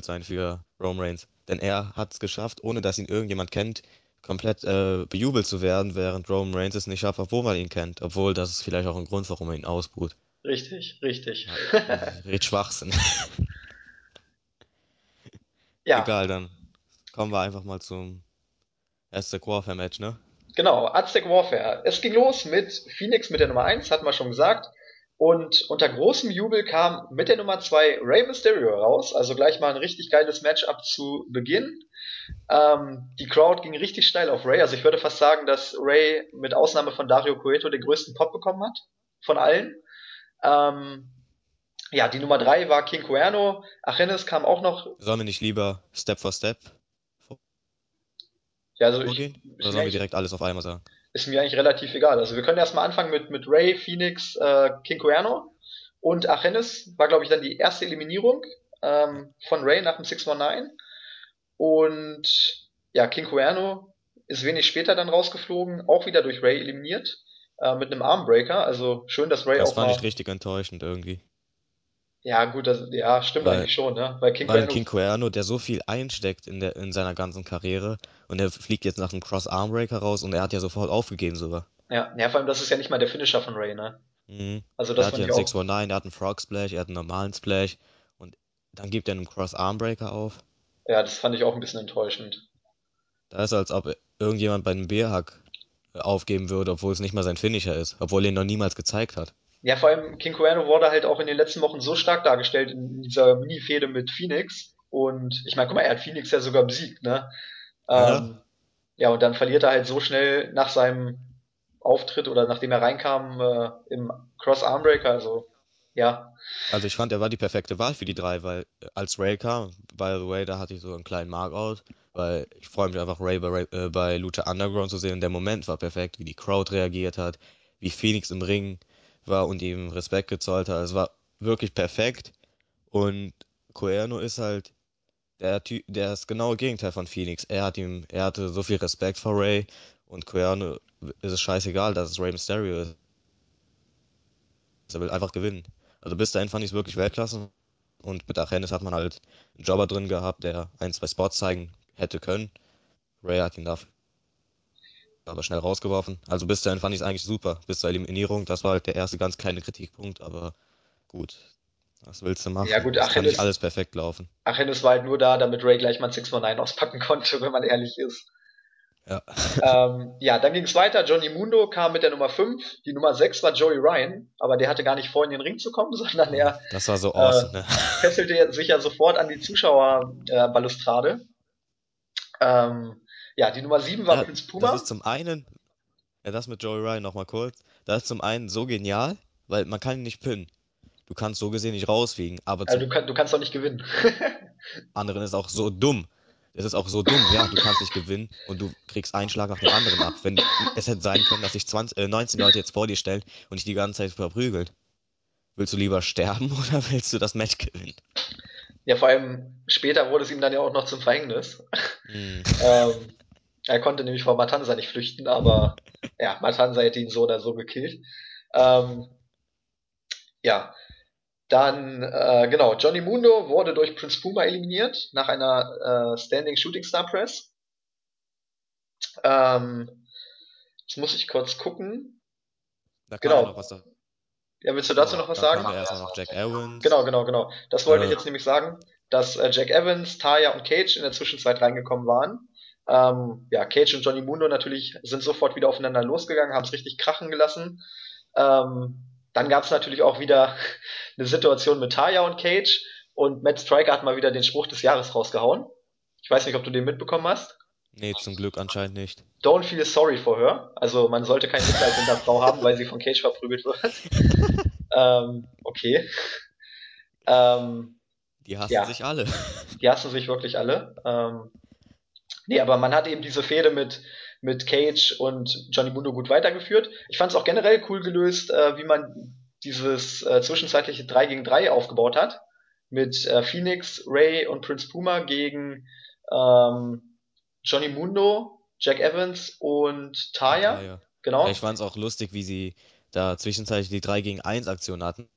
sein für Roman Reigns. Denn er hat es geschafft, ohne dass ihn irgendjemand kennt, komplett äh, bejubelt zu werden, während Roman Reigns es nicht schafft, obwohl man ihn kennt. Obwohl, das ist vielleicht auch ein Grund, warum er ihn ausbuht. Richtig, richtig. Red Schwachsinn. ja. Egal, dann kommen wir einfach mal zum Aztec Warfare Match, ne? Genau, Aztec Warfare. Es ging los mit Phoenix mit der Nummer 1, hatten wir schon gesagt. Und unter großem Jubel kam mit der Nummer 2 Rey Mysterio raus. Also gleich mal ein richtig geiles Matchup zu Beginn. Ähm, die Crowd ging richtig steil auf Ray. Also ich würde fast sagen, dass Ray mit Ausnahme von Dario Cueto den größten Pop bekommen hat. Von allen. Ähm, ja, die Nummer 3 war King Cuerno. Achenes kam auch noch. Sollen wir nicht lieber Step for Step ja, also? Ich, Oder sollen wir direkt alles auf einmal sagen? Ist mir eigentlich relativ egal. Also wir können erstmal anfangen mit, mit Ray, Phoenix, äh, King Cuerno. Und Achenes war, glaube ich, dann die erste Eliminierung ähm, von Ray nach dem 619. Und ja, King Cuerno ist wenig später dann rausgeflogen, auch wieder durch Ray eliminiert, äh, mit einem Armbreaker. Also schön, dass Ray das auch. Das fand ich richtig enttäuschend irgendwie. Ja, gut, das, ja, stimmt weil, eigentlich schon, ne? Weil King weil King Cuerno, der so viel einsteckt in, der, in seiner ganzen Karriere und er fliegt jetzt nach einem Cross-Armbreaker raus und er hat ja sofort aufgegeben sogar. Ja, ja, vor allem, das ist ja nicht mal der Finisher von Ray, ne? Mhm. Also das er hat ja einen 619, er hat einen Frog Splash, er hat einen normalen Splash und dann gibt er einen Cross-Armbreaker auf. Ja, das fand ich auch ein bisschen enttäuschend. Da ist als ob irgendjemand bei einem Bärhack aufgeben würde, obwohl es nicht mal sein Finisher ist, obwohl er ihn noch niemals gezeigt hat. Ja, vor allem King Cuerno wurde halt auch in den letzten Wochen so stark dargestellt in dieser Mini-Fehde mit Phoenix. Und ich meine, guck mal, er hat Phoenix ja sogar besiegt, ne? Ja. Ähm, ja, und dann verliert er halt so schnell nach seinem Auftritt oder nachdem er reinkam äh, im Cross Armbreaker, also ja. Also ich fand, er war die perfekte Wahl für die drei, weil als Ray kam, by the way, da hatte ich so einen kleinen Markout, weil ich freue mich einfach, Ray bei, äh, bei Lucha Underground zu sehen. Der Moment war perfekt, wie die Crowd reagiert hat, wie Phoenix im Ring war und ihm Respekt gezollt hat. Es war wirklich perfekt. Und Cuerno ist halt der Typ, der ist genau Gegenteil von Phoenix. Er hat ihm, er hatte so viel Respekt vor Ray und Cuerno ist es scheißegal, dass es Ray Mysterio ist. Er will einfach gewinnen. Also bis dahin fand ich es wirklich Weltklasse. Und mit Achenes hat man halt einen Jobber drin gehabt, der ein, zwei Spots zeigen hätte können. Ray hat ihn dafür aber schnell rausgeworfen. Also bis dahin fand ich es eigentlich super. Bis zur Eliminierung, das war halt der erste ganz kleine Kritikpunkt, aber gut. Was willst du machen? Ja, gut, Achenes, kann nicht alles perfekt laufen. Achenes war halt nur da, damit Ray gleich mal 619 auspacken konnte, wenn man ehrlich ist. Ja. ähm, ja, dann ging es weiter. Johnny Mundo kam mit der Nummer 5. Die Nummer 6 war Joey Ryan, aber der hatte gar nicht vor, in den Ring zu kommen, sondern er das war so awesome, äh, ne? fesselte sich ja sofort an die Zuschauerbalustrade. Äh, ähm, ja, die Nummer 7 war ja, Prince Puma. Das ist zum einen, ja, das mit Joey Ryan nochmal kurz, das ist zum einen so genial, weil man kann ihn nicht pinnen. Du kannst so gesehen nicht rausfliegen, aber also du, kann, du kannst doch nicht gewinnen. anderen ist auch so dumm. Es ist auch so dumm, ja, du kannst nicht gewinnen und du kriegst einen Schlag nach dem anderen ab. Wenn, es hätte sein können, dass sich 20, äh, 19 Leute jetzt vor dir stellen und dich die ganze Zeit verprügeln. Willst du lieber sterben oder willst du das Match gewinnen? Ja, vor allem später wurde es ihm dann ja auch noch zum Verhängnis. Mhm. ähm, er konnte nämlich vor Matanza nicht flüchten, aber ja, Matanza hätte ihn so oder so gekillt. Ähm, ja, dann, äh, genau, Johnny Mundo wurde durch Prince Puma eliminiert nach einer äh, Standing Shooting Star Press. Ähm, jetzt muss ich kurz gucken. Da genau. Ja, noch was da. ja, willst du dazu noch was sagen? Erstmal noch Jack Evans. Genau, genau, genau. Das wollte Äh. ich jetzt nämlich sagen, dass äh, Jack Evans, Taya und Cage in der Zwischenzeit reingekommen waren. Ähm, ja, Cage und Johnny Mundo natürlich sind sofort wieder aufeinander losgegangen, haben es richtig krachen gelassen. Ähm, dann gab es natürlich auch wieder eine Situation mit Taya und Cage und Matt Striker hat mal wieder den Spruch des Jahres rausgehauen. Ich weiß nicht, ob du den mitbekommen hast. Nee, zum Glück anscheinend nicht. Don't feel sorry for her. Also man sollte kein Mitleid mit der Frau haben, weil sie von Cage verprügelt wird. ähm, okay. Ähm, Die hassen ja. sich alle. die hassen sich wirklich alle. Ähm, nee, aber man hat eben diese Fehde mit, mit Cage und Johnny Mundo gut weitergeführt. Ich fand es auch generell cool gelöst, äh, wie man dieses äh, zwischenzeitliche 3 gegen 3 aufgebaut hat. Mit äh, Phoenix, Ray und Prince Puma gegen ähm, Johnny Mundo, Jack Evans und Taya. Taya. Genau. Ja, ich fand es auch lustig, wie sie da zwischenzeitlich die 3 gegen 1 Aktion hatten.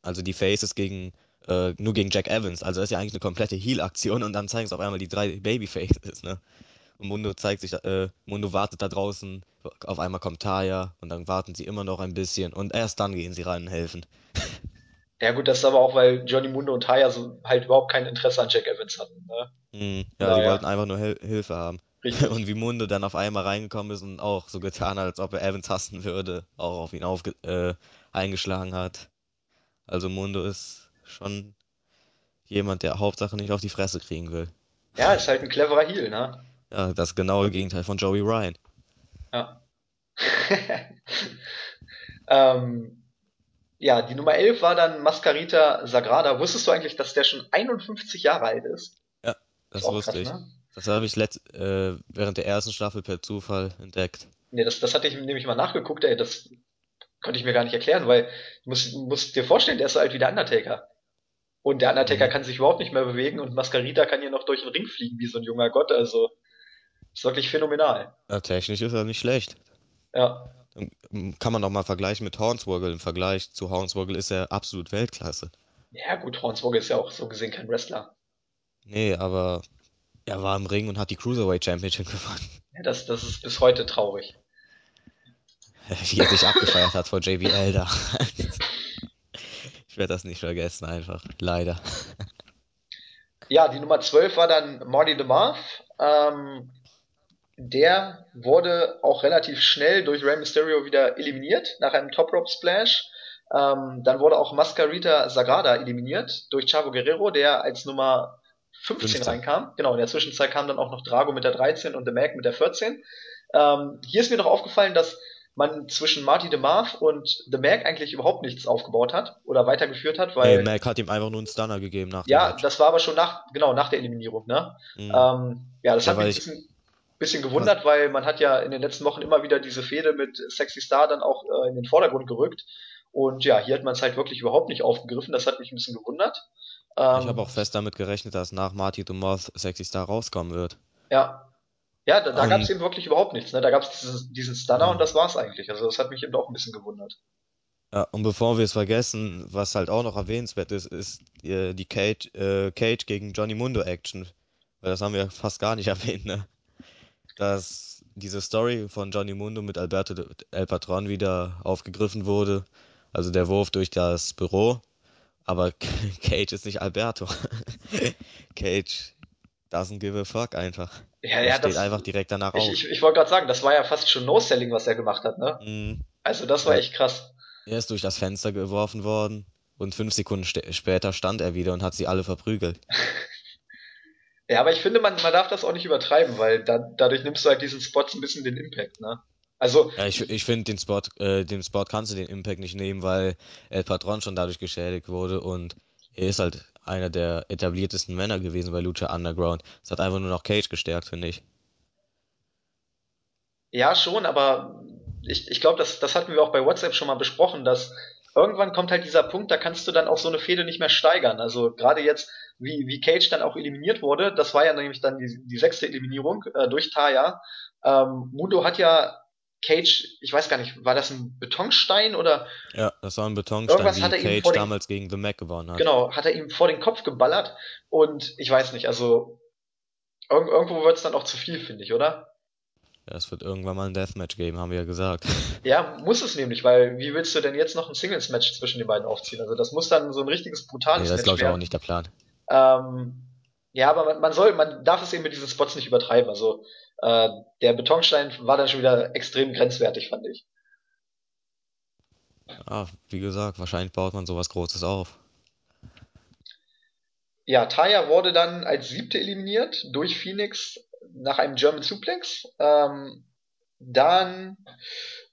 Also die Faces gegen äh, nur gegen Jack Evans. Also das ist ja eigentlich eine komplette Heal-Aktion und dann zeigen es auf einmal die drei Babyfaces, ne? Und Mundo zeigt sich, äh, Mundo wartet da draußen, auf einmal kommt Taya und dann warten sie immer noch ein bisschen und erst dann gehen sie rein und helfen. Ja gut, das ist aber auch, weil Johnny Mundo und Taya so halt überhaupt kein Interesse an Jack Evans hatten, ne? Hm, ja, Naja. die wollten einfach nur Hil Hilfe haben. Richtig. Und wie Mundo dann auf einmal reingekommen ist und auch so getan hat, als ob er Evans hassen würde, auch auf ihn aufge äh, eingeschlagen hat. Also Mundo ist schon jemand, der Hauptsache nicht auf die Fresse kriegen will. Ja, ist halt ein cleverer Heel, ne? Ja, das genaue Gegenteil von Joey Ryan. Ja. ähm, ja, die Nummer 11 war dann Mascarita Sagrada. Wusstest du eigentlich, dass der schon 51 Jahre alt ist? Ja, das Ist wusste krass, ich. ne? Das habe ich letzt, äh, während der ersten Staffel per Zufall entdeckt. Nee, das, das hatte ich nämlich mal nachgeguckt, ey, das konnte ich mir gar nicht erklären, weil du musst, musst dir vorstellen, der ist so alt wie der Undertaker. Und der Undertaker Mhm. kann sich überhaupt nicht mehr bewegen und Mascarita kann hier noch durch den Ring fliegen wie so ein junger Gott, also ist wirklich phänomenal. Ja, technisch ist er nicht schlecht. Ja. Dann kann man noch mal vergleichen mit Hornswoggle. Im Vergleich zu Hornswoggle ist er absolut Weltklasse. Ja, gut, Hornswoggle ist ja auch so gesehen kein Wrestler. Nee, aber er war im Ring und hat die Cruiserweight Championship gewonnen. Ja, das, das ist bis heute traurig. Wie er sich abgefeiert hat vor JBL da. Ich werde das nicht vergessen, einfach. Leider. Ja, die Nummer 12 war dann Marty DeMarth. Ähm, der wurde auch relativ schnell durch Rey Mysterio wieder eliminiert nach einem Top Rope Splash. Ähm, dann wurde auch Mascarita Sagrada eliminiert durch Chavo Guerrero, der als Nummer 15, 15. reinkam. Genau, in der Zwischenzeit kam dann auch noch Drago mit der 13 und The Mac mit der 14. Ähm, hier ist mir noch aufgefallen, dass man zwischen Marty DeMarth und The Mac eigentlich überhaupt nichts aufgebaut hat oder weitergeführt hat, weil Nee, Mac hat ihm einfach nur einen Stunner gegeben nach ja, Match. das war aber schon nach, genau, nach der Eliminierung, ne? Mhm. Ähm, ja, das Ja, hat mich ein bisschen, bisschen gewundert, weil man hat ja in den letzten Wochen immer wieder diese Fehde mit Sexy Star dann auch äh, in den Vordergrund gerückt. Und ja, hier hat man es halt wirklich überhaupt nicht aufgegriffen. Das hat mich ein bisschen gewundert. Ähm, Ich habe auch fest damit gerechnet, dass nach Marty the Moth Sexy Star rauskommen wird. Ja. Ja, da, da Ähm, gab es eben wirklich überhaupt nichts. Ne? Da gab es diesen, diesen Stunner Ja. und das war's eigentlich. Also das hat mich eben auch ein bisschen gewundert. Ja, und bevor wir es vergessen, was halt auch noch erwähnenswert ist, ist äh, die Cage, äh, Cage gegen Johnny Mundo Action. Weil das haben wir fast gar nicht erwähnt, ne? Dass diese Story von Johnny Mundo mit Alberto El Patron wieder aufgegriffen wurde. Also der Wurf durch das Büro. Aber Cage ist nicht Alberto. Cage doesn't give a fuck einfach. Ja, Er ja, steht das, einfach direkt danach ich, auf. ich, ich wollte gerade sagen, das war ja fast schon No-Selling, was er gemacht hat, ne? Mhm. Also das war Ja. echt krass. Er ist durch das Fenster geworfen worden und fünf Sekunden st- später stand er wieder und hat sie alle verprügelt. Ja, aber ich finde, man, man darf das auch nicht übertreiben, weil da, dadurch nimmst du halt diesen Spots ein bisschen den Impact, ne? Also, Ja, ich, ich finde, den Spot, äh, dem Spot kannst du den Impact nicht nehmen, weil El Patron schon dadurch geschädigt wurde und er ist halt einer der etabliertesten Männer gewesen bei Lucha Underground. Es hat einfach nur noch Cage gestärkt, finde ich. ja, schon, aber ich, ich glaube, das, das hatten wir auch bei WhatsApp schon mal besprochen, dass irgendwann kommt halt dieser Punkt, da kannst du dann auch so eine Fehde nicht mehr steigern. Also gerade jetzt, wie, wie Cage dann auch eliminiert wurde, das war ja nämlich dann die, die sechste Eliminierung äh, durch Taya. Ähm, Mundo hat ja Cage, ich weiß gar nicht, war das ein Betonstein oder Ja, das war ein Betonstein, Irgendwas hat er ihm Cage vor den- damals gegen The Mac gewonnen hat. genau, hat er ihm vor den Kopf geballert und ich weiß nicht, also irg irgendwo wird es dann auch zu viel, finde ich, oder? Ja, es wird irgendwann mal ein Deathmatch geben, haben wir ja gesagt. Ja, muss es nämlich, weil wie willst du denn jetzt noch ein Singles-Match zwischen den beiden aufziehen? Also das muss dann so ein richtiges Nee, brutales das ist, Match glaube ich, auch nicht der Plan. Ähm, ja, aber man, man soll, man darf es eben mit diesen Spots nicht übertreiben. Also äh, der Betonstein war dann schon wieder extrem grenzwertig, fand ich. Ah, wie gesagt, wahrscheinlich baut man sowas Großes auf. Ja, Taya wurde dann als siebte eliminiert durch Phoenix nach einem German Suplex. Ähm, dann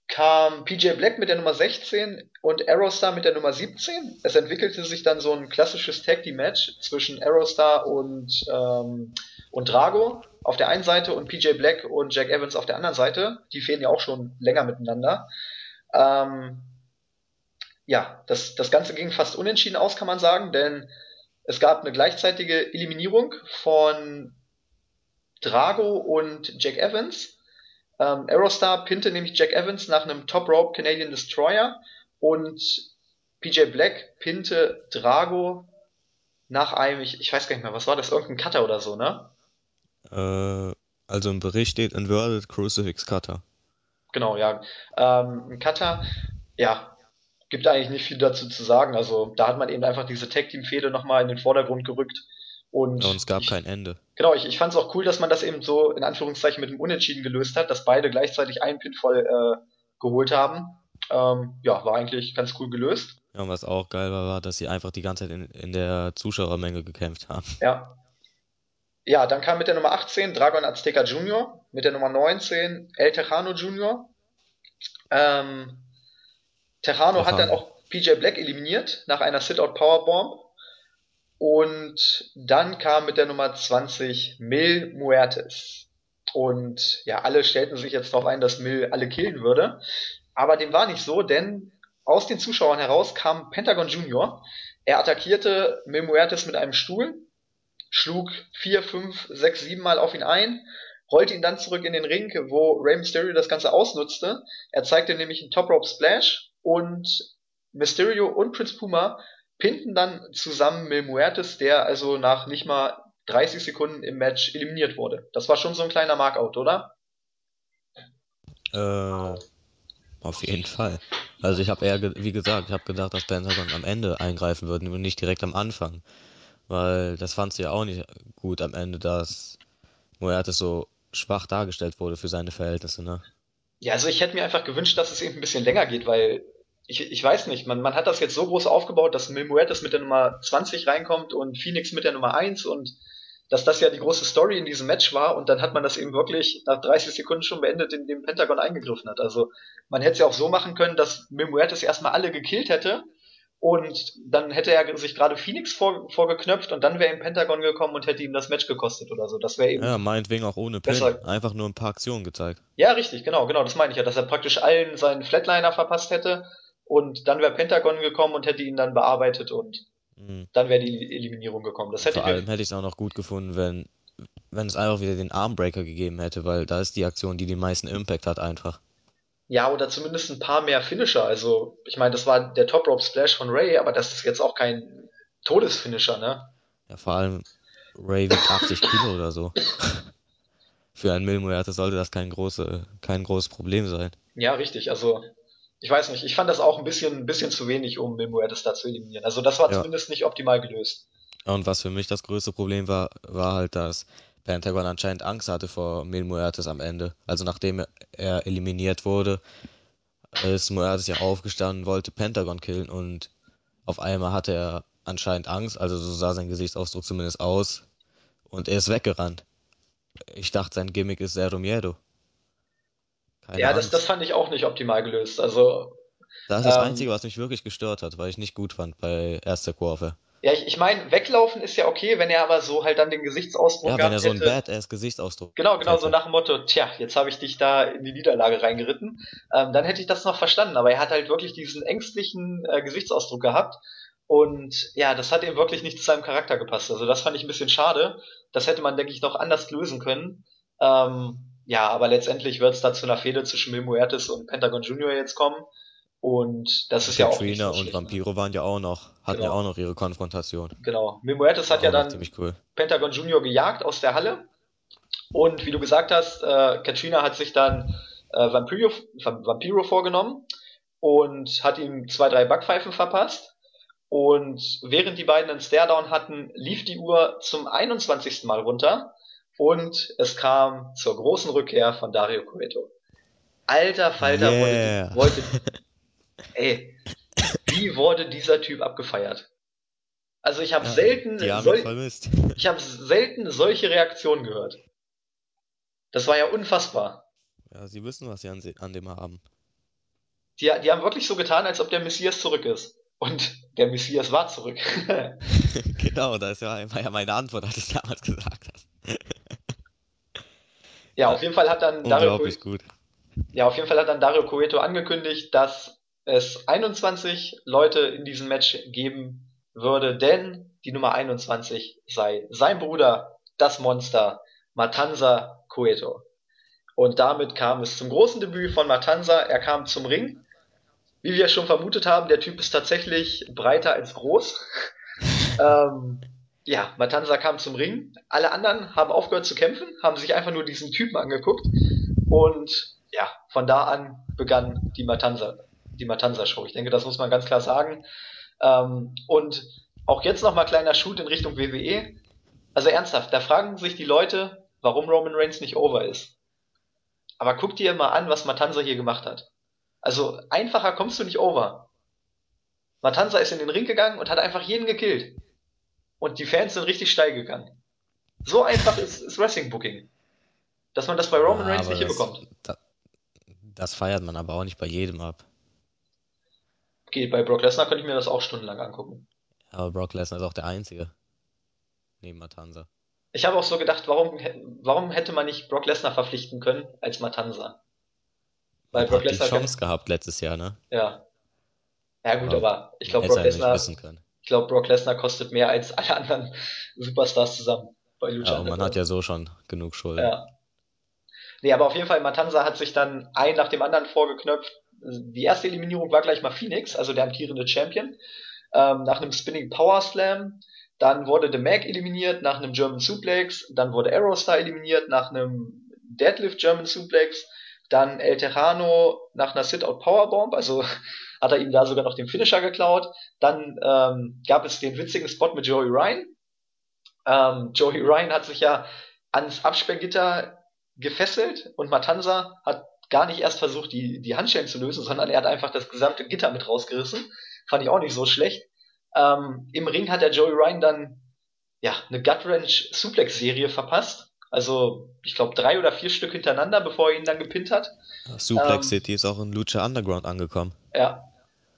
kam PJ Black mit der Nummer 16 und Aerostar mit der Nummer 17. Es entwickelte sich dann so ein klassisches Tag Team Match zwischen Aerostar und, ähm, und Drago. Auf der einen Seite und PJ Black und Jack Evans auf der anderen Seite. Die fehlen ja auch schon länger miteinander. Ähm, ja, das, das Ganze ging fast unentschieden aus, kann man sagen, denn es gab eine gleichzeitige Eliminierung von Drago und Jack Evans. Ähm, Aerostar pinte nämlich Jack Evans nach einem Top Rope Canadian Destroyer und PJ Black pinte Drago nach einem, ich, ich weiß gar nicht mehr, was war das, irgendein Cutter oder so, ne? Äh, also im Bericht steht Inverted Crucifix Cutter. Genau, ja. Ähm, ein Cutter, ja, gibt eigentlich nicht viel dazu zu sagen. Also da hat man eben einfach diese Tag-Team-Fehde nochmal in den Vordergrund gerückt. Und, Ja, und es gab ich, kein Ende. genau, ich, ich fand es auch cool, dass man das eben so in Anführungszeichen mit dem Unentschieden gelöst hat, dass beide gleichzeitig einen Pinfall äh, geholt haben. Ähm, ja, war eigentlich ganz cool gelöst. Ja, und was auch geil war, war, dass sie einfach die ganze Zeit in, in der Zuschauermenge gekämpft haben. Ja. Ja, dann kam mit der Nummer 18 Dragon Azteca Jr., mit der Nummer 19 El Tejano Jr. Ähm, Tejano hat dann auch PJ Black eliminiert nach einer Sit-Out Powerbomb. Und dann kam mit der Nummer 20 Mil Muertes. Und ja, alle stellten sich jetzt darauf ein, dass Mil alle killen würde. Aber dem war nicht so, denn aus den Zuschauern heraus kam Pentagon Jr. Er attackierte Mil Muertes mit einem Stuhl, schlug vier, fünf, sechs, sieben Mal auf ihn ein, rollte ihn dann zurück in den Ring, wo Rey Mysterio das Ganze ausnutzte. Er zeigte nämlich einen Top Rope Splash und Mysterio und Prince Puma pinnten dann zusammen Mil Muertes, der also nach nicht mal 30 Sekunden im Match eliminiert wurde. Das war schon so ein kleiner Markout, oder? Äh, auf jeden Fall. Also ich habe eher, wie gesagt, ich habe gedacht, dass Pentagon am Ende eingreifen würden und nicht direkt am Anfang. Weil das fandst du ja auch nicht gut am Ende, dass Muertes so schwach dargestellt wurde für seine Verhältnisse, ne? Ja, also ich hätte mir einfach gewünscht, dass es eben ein bisschen länger geht, weil ich, ich weiß nicht, man, man hat das jetzt so groß aufgebaut, dass Mil Muertes mit der Nummer 20 reinkommt und Phoenix mit der Nummer 1 und dass das ja die große Story in diesem Match war und dann hat man das eben wirklich nach 30 Sekunden schon beendet, indem Pentagon eingegriffen hat. Also man hätte es ja auch so machen können, dass Mil Muertes erstmal alle gekillt hätte und dann hätte er sich gerade Phoenix vor, vorgeknöpft und dann wäre ihm Pentagon gekommen und hätte ihm das Match gekostet oder so. Das wäre eben Ja, meinetwegen auch ohne Pin. besser. Einfach nur ein paar Aktionen gezeigt. Ja, richtig, genau, genau, das meine ich ja, dass er praktisch allen seinen Flatliner verpasst hätte und dann wäre Pentagon gekommen und hätte ihn dann bearbeitet und Mhm. dann wäre die Eliminierung gekommen. Das hätte Vor allem hätte ich es auch noch gut gefunden, wenn, wenn es einfach wieder den Armbreaker gegeben hätte, weil da ist die Aktion, die den meisten Impact hat, einfach. Ja, oder zumindest ein paar mehr Finisher. Also, ich meine, das war der Top Rope Splash von Ray, aber das ist jetzt auch kein Todesfinisher, ne? Ja, vor allem Ray wiegt 80 Kilo oder so. Für einen Mil Muertes sollte das kein große, kein großes Problem sein. Ja, richtig. Also, ich weiß nicht, ich fand das auch ein bisschen, ein bisschen zu wenig, um Mil Muertes da zu eliminieren. Also, das war Ja. zumindest nicht optimal gelöst. Und was für mich das größte Problem war, war halt, dass Pentagon anscheinend Angst hatte vor Mil Muertes am Ende. Also nachdem er eliminiert wurde, ist Muertes ja aufgestanden, wollte Pentagon killen und auf einmal hatte er anscheinend Angst, also so sah sein Gesichtsausdruck zumindest aus, und er ist weggerannt. Ich dachte, sein Gimmick ist Zero Miedo. Keine Ja, das, das fand ich auch nicht optimal gelöst. Also, Das ist das ähm, Einzige, was mich wirklich gestört hat, weil ich nicht gut fand bei erster Kurve. Ja, ich, ich meine, weglaufen ist ja okay, wenn er aber so halt dann den Gesichtsausdruck Ja, wenn er so einen hätte. Badass-Gesichtsausdruck Genau, genau, so nach dem Motto, tja, jetzt habe ich dich da in die Niederlage reingeritten. Ähm, dann hätte ich das noch verstanden, aber er hat halt wirklich diesen ängstlichen äh, Gesichtsausdruck gehabt. Und ja, das hat ihm wirklich nicht zu seinem Charakter gepasst. Also das fand ich ein bisschen schade. Das hätte man, denke ich, noch anders lösen können. Ähm, ja, aber letztendlich wird es da zu einer Fehde zwischen Mil Muertes und Pentagon Junior jetzt kommen. Und das ist ja auch Katrina und? Vampiro waren ja auch noch, hatten ja Genau, auch noch ihre Konfrontation. genau. Mil Muertes War hat ja dann ziemlich cool. Pentagon Junior gejagt aus der Halle. Und wie du gesagt hast, äh, Katrina hat sich dann äh, Vampiro, Vampiro vorgenommen und hat ihm zwei, drei Backpfeifen verpasst. Und während die beiden einen Staredown hatten, lief die Uhr zum 21. Mal runter und es kam zur großen Rückkehr von Dario Cueto. Alter Falter Yeah. wollte, ey, wie wurde dieser Typ abgefeiert? Also ich habe Ja, selten, sol ich habe selten solche Reaktionen gehört. Das war ja unfassbar. Ja, sie wissen, was sie an, an dem haben. Die, die haben wirklich so getan, als ob der Messias zurück ist. Und der Messias war zurück. Genau, das war ja meine Antwort, als ich damals gesagt habe. Ja, auf jeden Fall hat dann Dario gut. Ja, auf jeden Fall hat dann Dario Cueto angekündigt, dass es 21 Leute in diesem Match geben würde, denn die Nummer 21 sei sein Bruder, das Monster, Matanza Cueto. Und damit kam es zum großen Debüt von Matanza. Er kam zum Ring. Wie wir schon vermutet haben, der Typ ist tatsächlich breiter als groß. ähm, ja, Matanza kam zum Ring. Alle anderen haben aufgehört zu kämpfen, haben sich einfach nur diesen Typen angeguckt. Und ja, von da an begann die Matanza, die Matanza-Show. Ich denke, das muss man ganz klar sagen. Ähm, und auch jetzt nochmal kleiner Shoot in Richtung WWE. Also ernsthaft, da fragen sich die Leute, warum Roman Reigns nicht over ist. Aber guck dir mal an, was Matanza hier gemacht hat. Also einfacher kommst du nicht over. Matanza ist in den Ring gegangen und hat einfach jeden gekillt. Und die Fans sind richtig steil gegangen. So einfach ist, ist Wrestling Booking. Dass man das bei Roman Ja, Reigns nicht das, hinbekommt. da, das feiert man aber auch nicht bei jedem ab. Okay, bei Brock Lesnar könnte ich mir das auch stundenlang angucken. Aber Brock Lesnar ist auch der Einzige. Neben Matanza. Ich habe auch so gedacht, warum, warum hätte man nicht Brock Lesnar verpflichten können als Matanza? Weil Brock hat die Lesnar kann, Chance gehabt letztes Jahr, ne? ja. Ja gut, Aber aber ich glaube Brock Lesnar, ich glaube Brock Lesnar kostet mehr als alle anderen Superstars zusammen bei Lucha Ja, und man hat ja so schon genug Schulden. Ja. Nee, aber auf jeden Fall, Matanza hat sich dann ein nach dem anderen vorgeknöpft. Die erste Eliminierung war gleich mal Phoenix, also der amtierende Champion, ähm, nach einem Spinning Power Slam. Dann wurde The Mag eliminiert nach einem German Suplex. Dann wurde Aerostar eliminiert nach einem Deadlift German Suplex. Dann El Tejano nach einer Sit-Out Powerbomb, also hat er ihm da sogar noch den Finisher geklaut. Dann ähm, gab es den witzigen Spot mit Joey Ryan. Ähm, Joey Ryan hat sich ja ans Absperrgitter gefesselt und Matanza hat gar nicht erst versucht, die, die Handschellen zu lösen, sondern er hat einfach das gesamte Gitter mit rausgerissen. Fand ich auch nicht so schlecht. Ähm, Im Ring hat der Joey Ryan dann ja eine Gut-Wrench Suplex-Serie verpasst. Also, ich glaube, drei oder vier Stück hintereinander, bevor er ihn dann gepinnt hat. Suplex Ähm, City ist auch in Lucha Underground angekommen. ja.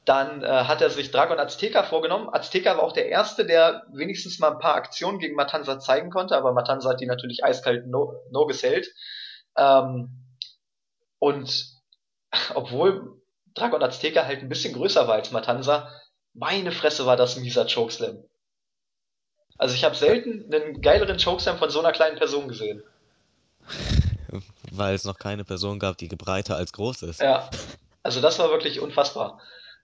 Dann äh, hat er sich Dragon Azteca vorgenommen. Azteca war auch der Erste, der wenigstens mal ein paar Aktionen gegen Matanza zeigen konnte, aber Matanza hat die natürlich eiskalt no, no gesellt. Ähm, und obwohl Dragon Azteca halt ein bisschen größer war als Matanza, meine Fresse war das ein mieser Chokeslam. Also ich habe selten einen geileren Chokeslam von so einer kleinen Person gesehen. Weil es noch keine Person gab, die breiter als groß ist. Ja, also das war wirklich unfassbar.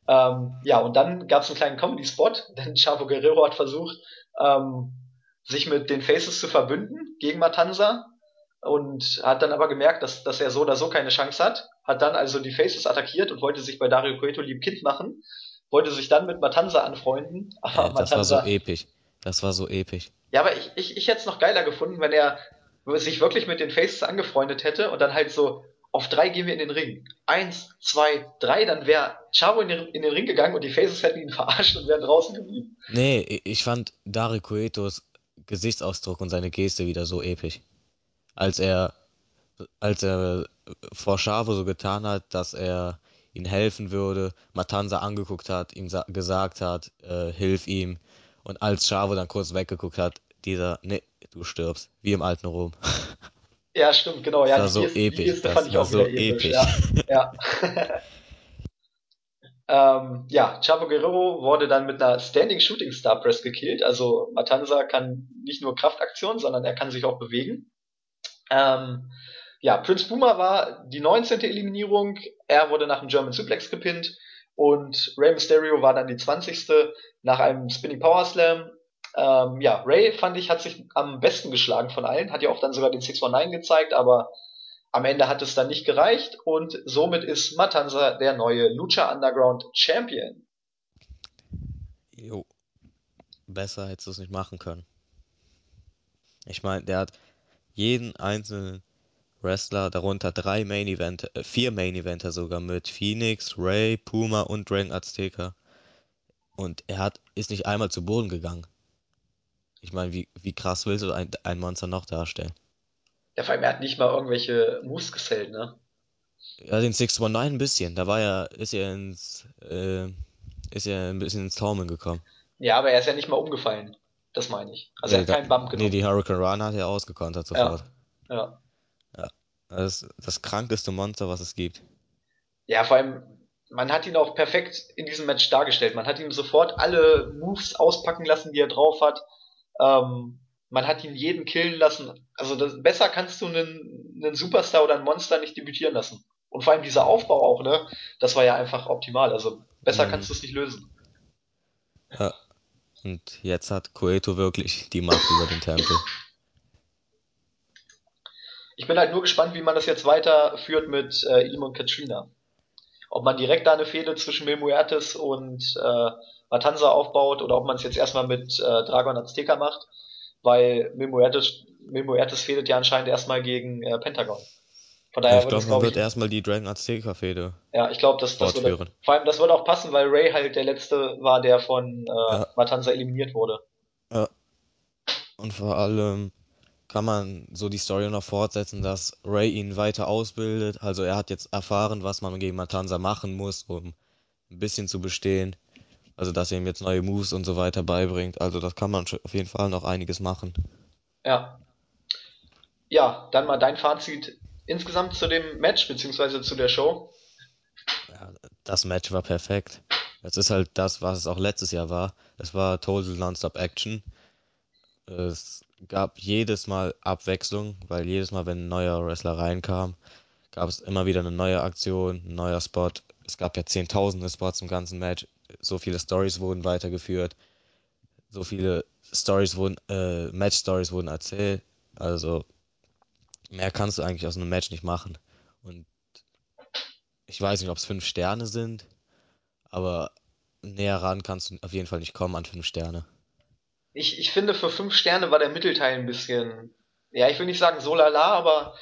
Ähm, ja, und dann gab es einen kleinen Comedy-Spot, denn Chavo Guerrero hat versucht, ähm, sich mit den Faces zu verbünden gegen Matanza und hat dann aber gemerkt, dass, dass er so oder so keine Chance hat. Hat dann also die Faces attackiert und wollte sich bei Dario Cueto lieb Kind machen, wollte sich dann mit Matanza anfreunden, aber Ey, das war so Matanza episch. Das war so episch. ja, aber ich, ich, ich hätte es noch geiler gefunden, wenn er sich wirklich mit den Faces angefreundet hätte und dann halt so, auf drei gehen wir in den Ring. Eins, zwei, drei, dann wäre Chavo in den, in den Ring gegangen und die Faces hätten ihn verarscht und wären draußen geblieben. Nee, ich fand Dario Cuetos Gesichtsausdruck und seine Geste wieder so episch. Als er, als er vor Chavo so getan hat, dass er ihm helfen würde, Matanza angeguckt hat, ihm sa- gesagt hat, äh, hilf ihm. Und als Chavo dann kurz weggeguckt hat, dieser, nee, du stirbst, wie im alten Rom. Ja, stimmt, genau. Das Ja, war die so episch, Geste das fand ich war auch so episch. episch. Ja, ja. ähm, ja, Chavo Guerrero wurde dann mit einer Standing Shooting Star Press gekillt. Also Matanza kann nicht nur Kraftaktionen, sondern er kann sich auch bewegen. Ähm, ja, Prince Boomer war die 19. Eliminierung. Er wurde nach einem German Suplex gepinnt. Und Rey Mysterio war dann die 20. nach einem Spinning Power Slam. Ähm, ja, Ray fand ich, hat sich am besten geschlagen von allen. Hat ja auch dann sogar den 619 gezeigt, aber am Ende hat es dann nicht gereicht. Und somit ist Matanza der neue Lucha Underground Champion. Jo, besser hättest du es nicht machen können. Ich meine, der hat jeden einzelnen Wrestler, darunter drei Main Eventer, äh, vier Main Eventer sogar mit Phoenix, Ray, Puma und Dragon Azteca. Und er hat, ist nicht einmal zu Boden gegangen. Ich meine, wie, wie krass willst du ein, ein Monster noch darstellen? Ja, vor allem, er hat nicht mal irgendwelche Moves gesellt, ne? Ja, den 619 ein bisschen. Da war er, ist er ins, äh, ist er ein bisschen ins Taumeln gekommen. Ja, aber er ist ja nicht mal umgefallen. Das meine ich. Also er Nee, hat da, keinen Bump nee, genommen. die Hurricane Run hat er ausgekontert Ja, sofort. ja. Ja. Das, das krankeste Monster, was es gibt. Ja, vor allem, man hat ihn auch perfekt in diesem Match dargestellt. Man hat ihm sofort alle Moves auspacken lassen, die er drauf hat. Ähm, man hat ihn jeden killen lassen. Also das, besser kannst du einen, einen Superstar oder ein Monster nicht debütieren lassen. Und vor allem dieser Aufbau auch, ne? Das war ja einfach optimal. Also besser Mhm. kannst du es nicht lösen. Ja. Und jetzt hat Cueto wirklich die Macht über den Tempel. Ich bin halt nur gespannt, wie man das jetzt weiterführt mit äh, ihm und Katrina. Ob man direkt da eine Fehde zwischen Mil Muertes und äh, Matanza aufbaut oder ob man es jetzt erstmal mit äh, Dragon Azteca macht, weil Mil Muertes, Mil Muertes fehdet ja anscheinend erstmal gegen äh, Pentagon. Von daher ich wird glaube, man glaube ich, wird erstmal die Dragon Azteca-Fehde ja, ich glaube, das, das würde, vor allem, das würde auch passen, weil Ray halt der letzte war, der von äh, Ja, Matanza eliminiert wurde. ja. Und vor allem kann man so die Story noch fortsetzen, dass Ray ihn weiter ausbildet. Also er hat jetzt erfahren, was man gegen Matanza machen muss, um ein bisschen zu bestehen. Also dass er ihm jetzt neue Moves und so weiter beibringt. Also das kann man auf jeden Fall noch einiges machen. Ja, ja, dann mal dein Fazit insgesamt zu dem Match beziehungsweise zu der Show. Ja, das Match war perfekt. Es ist halt das, was es auch letztes Jahr war. Es war Total Nonstop Action. Es gab jedes Mal Abwechslung, weil jedes Mal, wenn ein neuer Wrestler reinkam, gab es immer wieder eine neue Aktion, ein neuer Spot. Es gab ja zehntausende Spots im ganzen Match. So viele Stories wurden weitergeführt. So viele Stories wurden, äh, Match-Stories wurden erzählt. Also mehr kannst du eigentlich aus einem Match nicht machen. Und ich weiß nicht, ob es fünf Sterne sind, aber näher ran kannst du auf jeden Fall nicht kommen an fünf Sterne. Ich, ich finde, für fünf Sterne war der Mittelteil ein bisschen, ja, ich will nicht sagen so lala, aber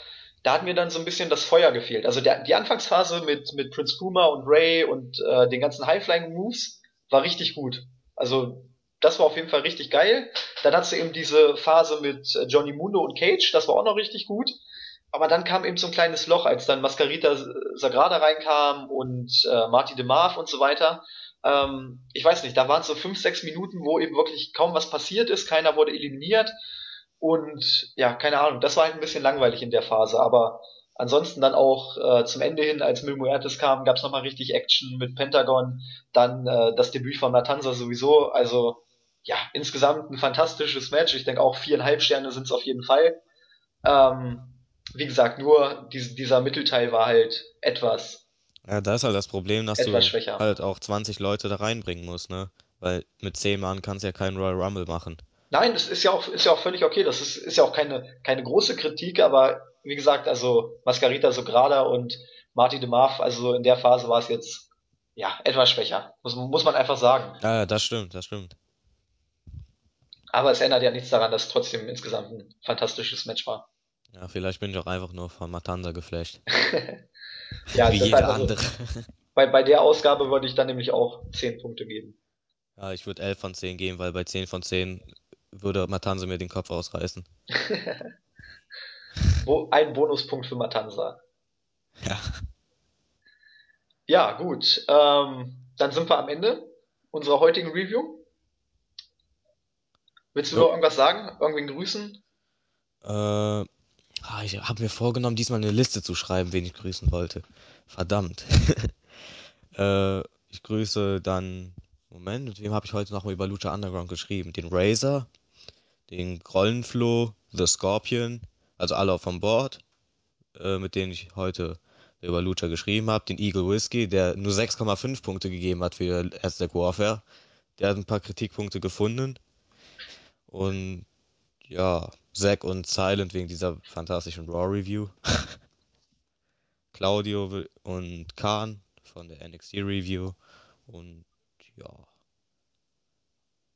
da hat mir dann so ein bisschen das Feuer gefehlt. Also der, die Anfangsphase mit, mit Prince Puma und Ray und äh, den ganzen High-Flying-Moves war richtig gut. Also das war auf jeden Fall richtig geil. Dann hast du eben diese Phase mit äh, Johnny Mundo und Cage, das war auch noch richtig gut. Aber dann kam eben so ein kleines Loch, als dann Mascarita Sagrada reinkam und äh, Marty DeMarv und so weiter. Ähm, ich weiß nicht, da waren es so fünf, sechs Minuten, wo eben wirklich kaum was passiert ist, keiner wurde eliminiert und ja, keine Ahnung, das war halt ein bisschen langweilig in der Phase, aber ansonsten dann auch äh, zum Ende hin, als Mil Muertes kam, gab's nochmal richtig Action mit Pentagon, dann äh, das Debüt von Matanza sowieso, also ja, insgesamt ein fantastisches Match. Ich denke auch viereinhalb Sterne sind es auf jeden Fall. Ähm, wie gesagt, nur dies, dieser Mittelteil war halt etwas, Ja, da ist halt das Problem, dass du schwächer. halt auch 20 Leute da reinbringen musst, ne? Weil mit 10 Mann kannst du ja keinen Royal Rumble machen. Nein, das ist ja auch, ist ja auch völlig okay. Das ist, ist ja auch keine, keine große Kritik, aber wie gesagt, also Mascarita Sagrada und Marty DeMarv, also so in der Phase war es jetzt ja etwas schwächer. Muss, muss man einfach sagen. Ja, das stimmt, das stimmt. Aber es ändert ja nichts daran, dass es trotzdem insgesamt ein fantastisches Match war. Ja, vielleicht bin ich auch einfach nur von Matanza geflasht. Ja, Wie jeder andere. bei, bei der Ausgabe würde ich dann nämlich auch 10 Punkte geben. Ja, ich würde 11 von 10 geben, weil bei 10 von 10 würde Matanza mir den Kopf ausreißen. Ein Bonuspunkt für Matanza. Ja. Ja, gut. Ähm, dann sind wir am Ende unserer heutigen Review. Willst du noch Jo. irgendwas sagen? Irgendwen grüßen? Äh, ah, ich habe mir vorgenommen, diesmal eine Liste zu schreiben, wen ich grüßen wollte. Verdammt. Äh, ich grüße dann. Moment, mit wem habe ich heute noch mal über Lucha Underground geschrieben? Den Razor, den Grollenflo, The Scorpion, also alle von Bord, äh, mit denen ich heute über Lucha geschrieben habe. Den Eagle Whiskey, der nur 6,5 Punkte gegeben hat für Aztec Warfare. Der hat ein paar Kritikpunkte gefunden. Und ja, Zack und Silent wegen dieser fantastischen Raw Review. Claudio und Khan von der NXT Review. Und ja,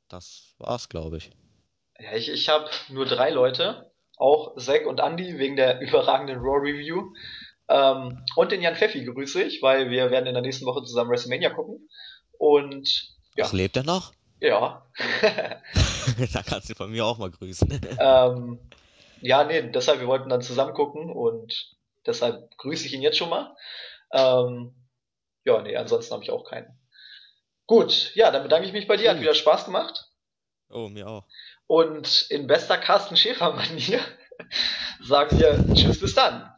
das war's, glaube ich. Ja, ich, ich habe nur drei Leute. Auch Zack und Andy wegen der überragenden Raw Review. Ähm, und den Jan Pfeffi grüße ich, weil wir werden in der nächsten Woche zusammen WrestleMania gucken. Und Ach, ja, lebt er noch? Ja. Da kannst du von mir auch mal grüßen. ähm, ja, nee, deshalb, wir wollten dann zusammen gucken und deshalb grüße ich ihn jetzt schon mal. Ähm, ja, nee, ansonsten habe ich auch keinen. Gut, ja, dann bedanke ich mich bei dir, hat wieder. Spaß gemacht. Oh, mir auch. Und in bester Carsten Schäfer-Manier sagen wir Tschüss bis dann.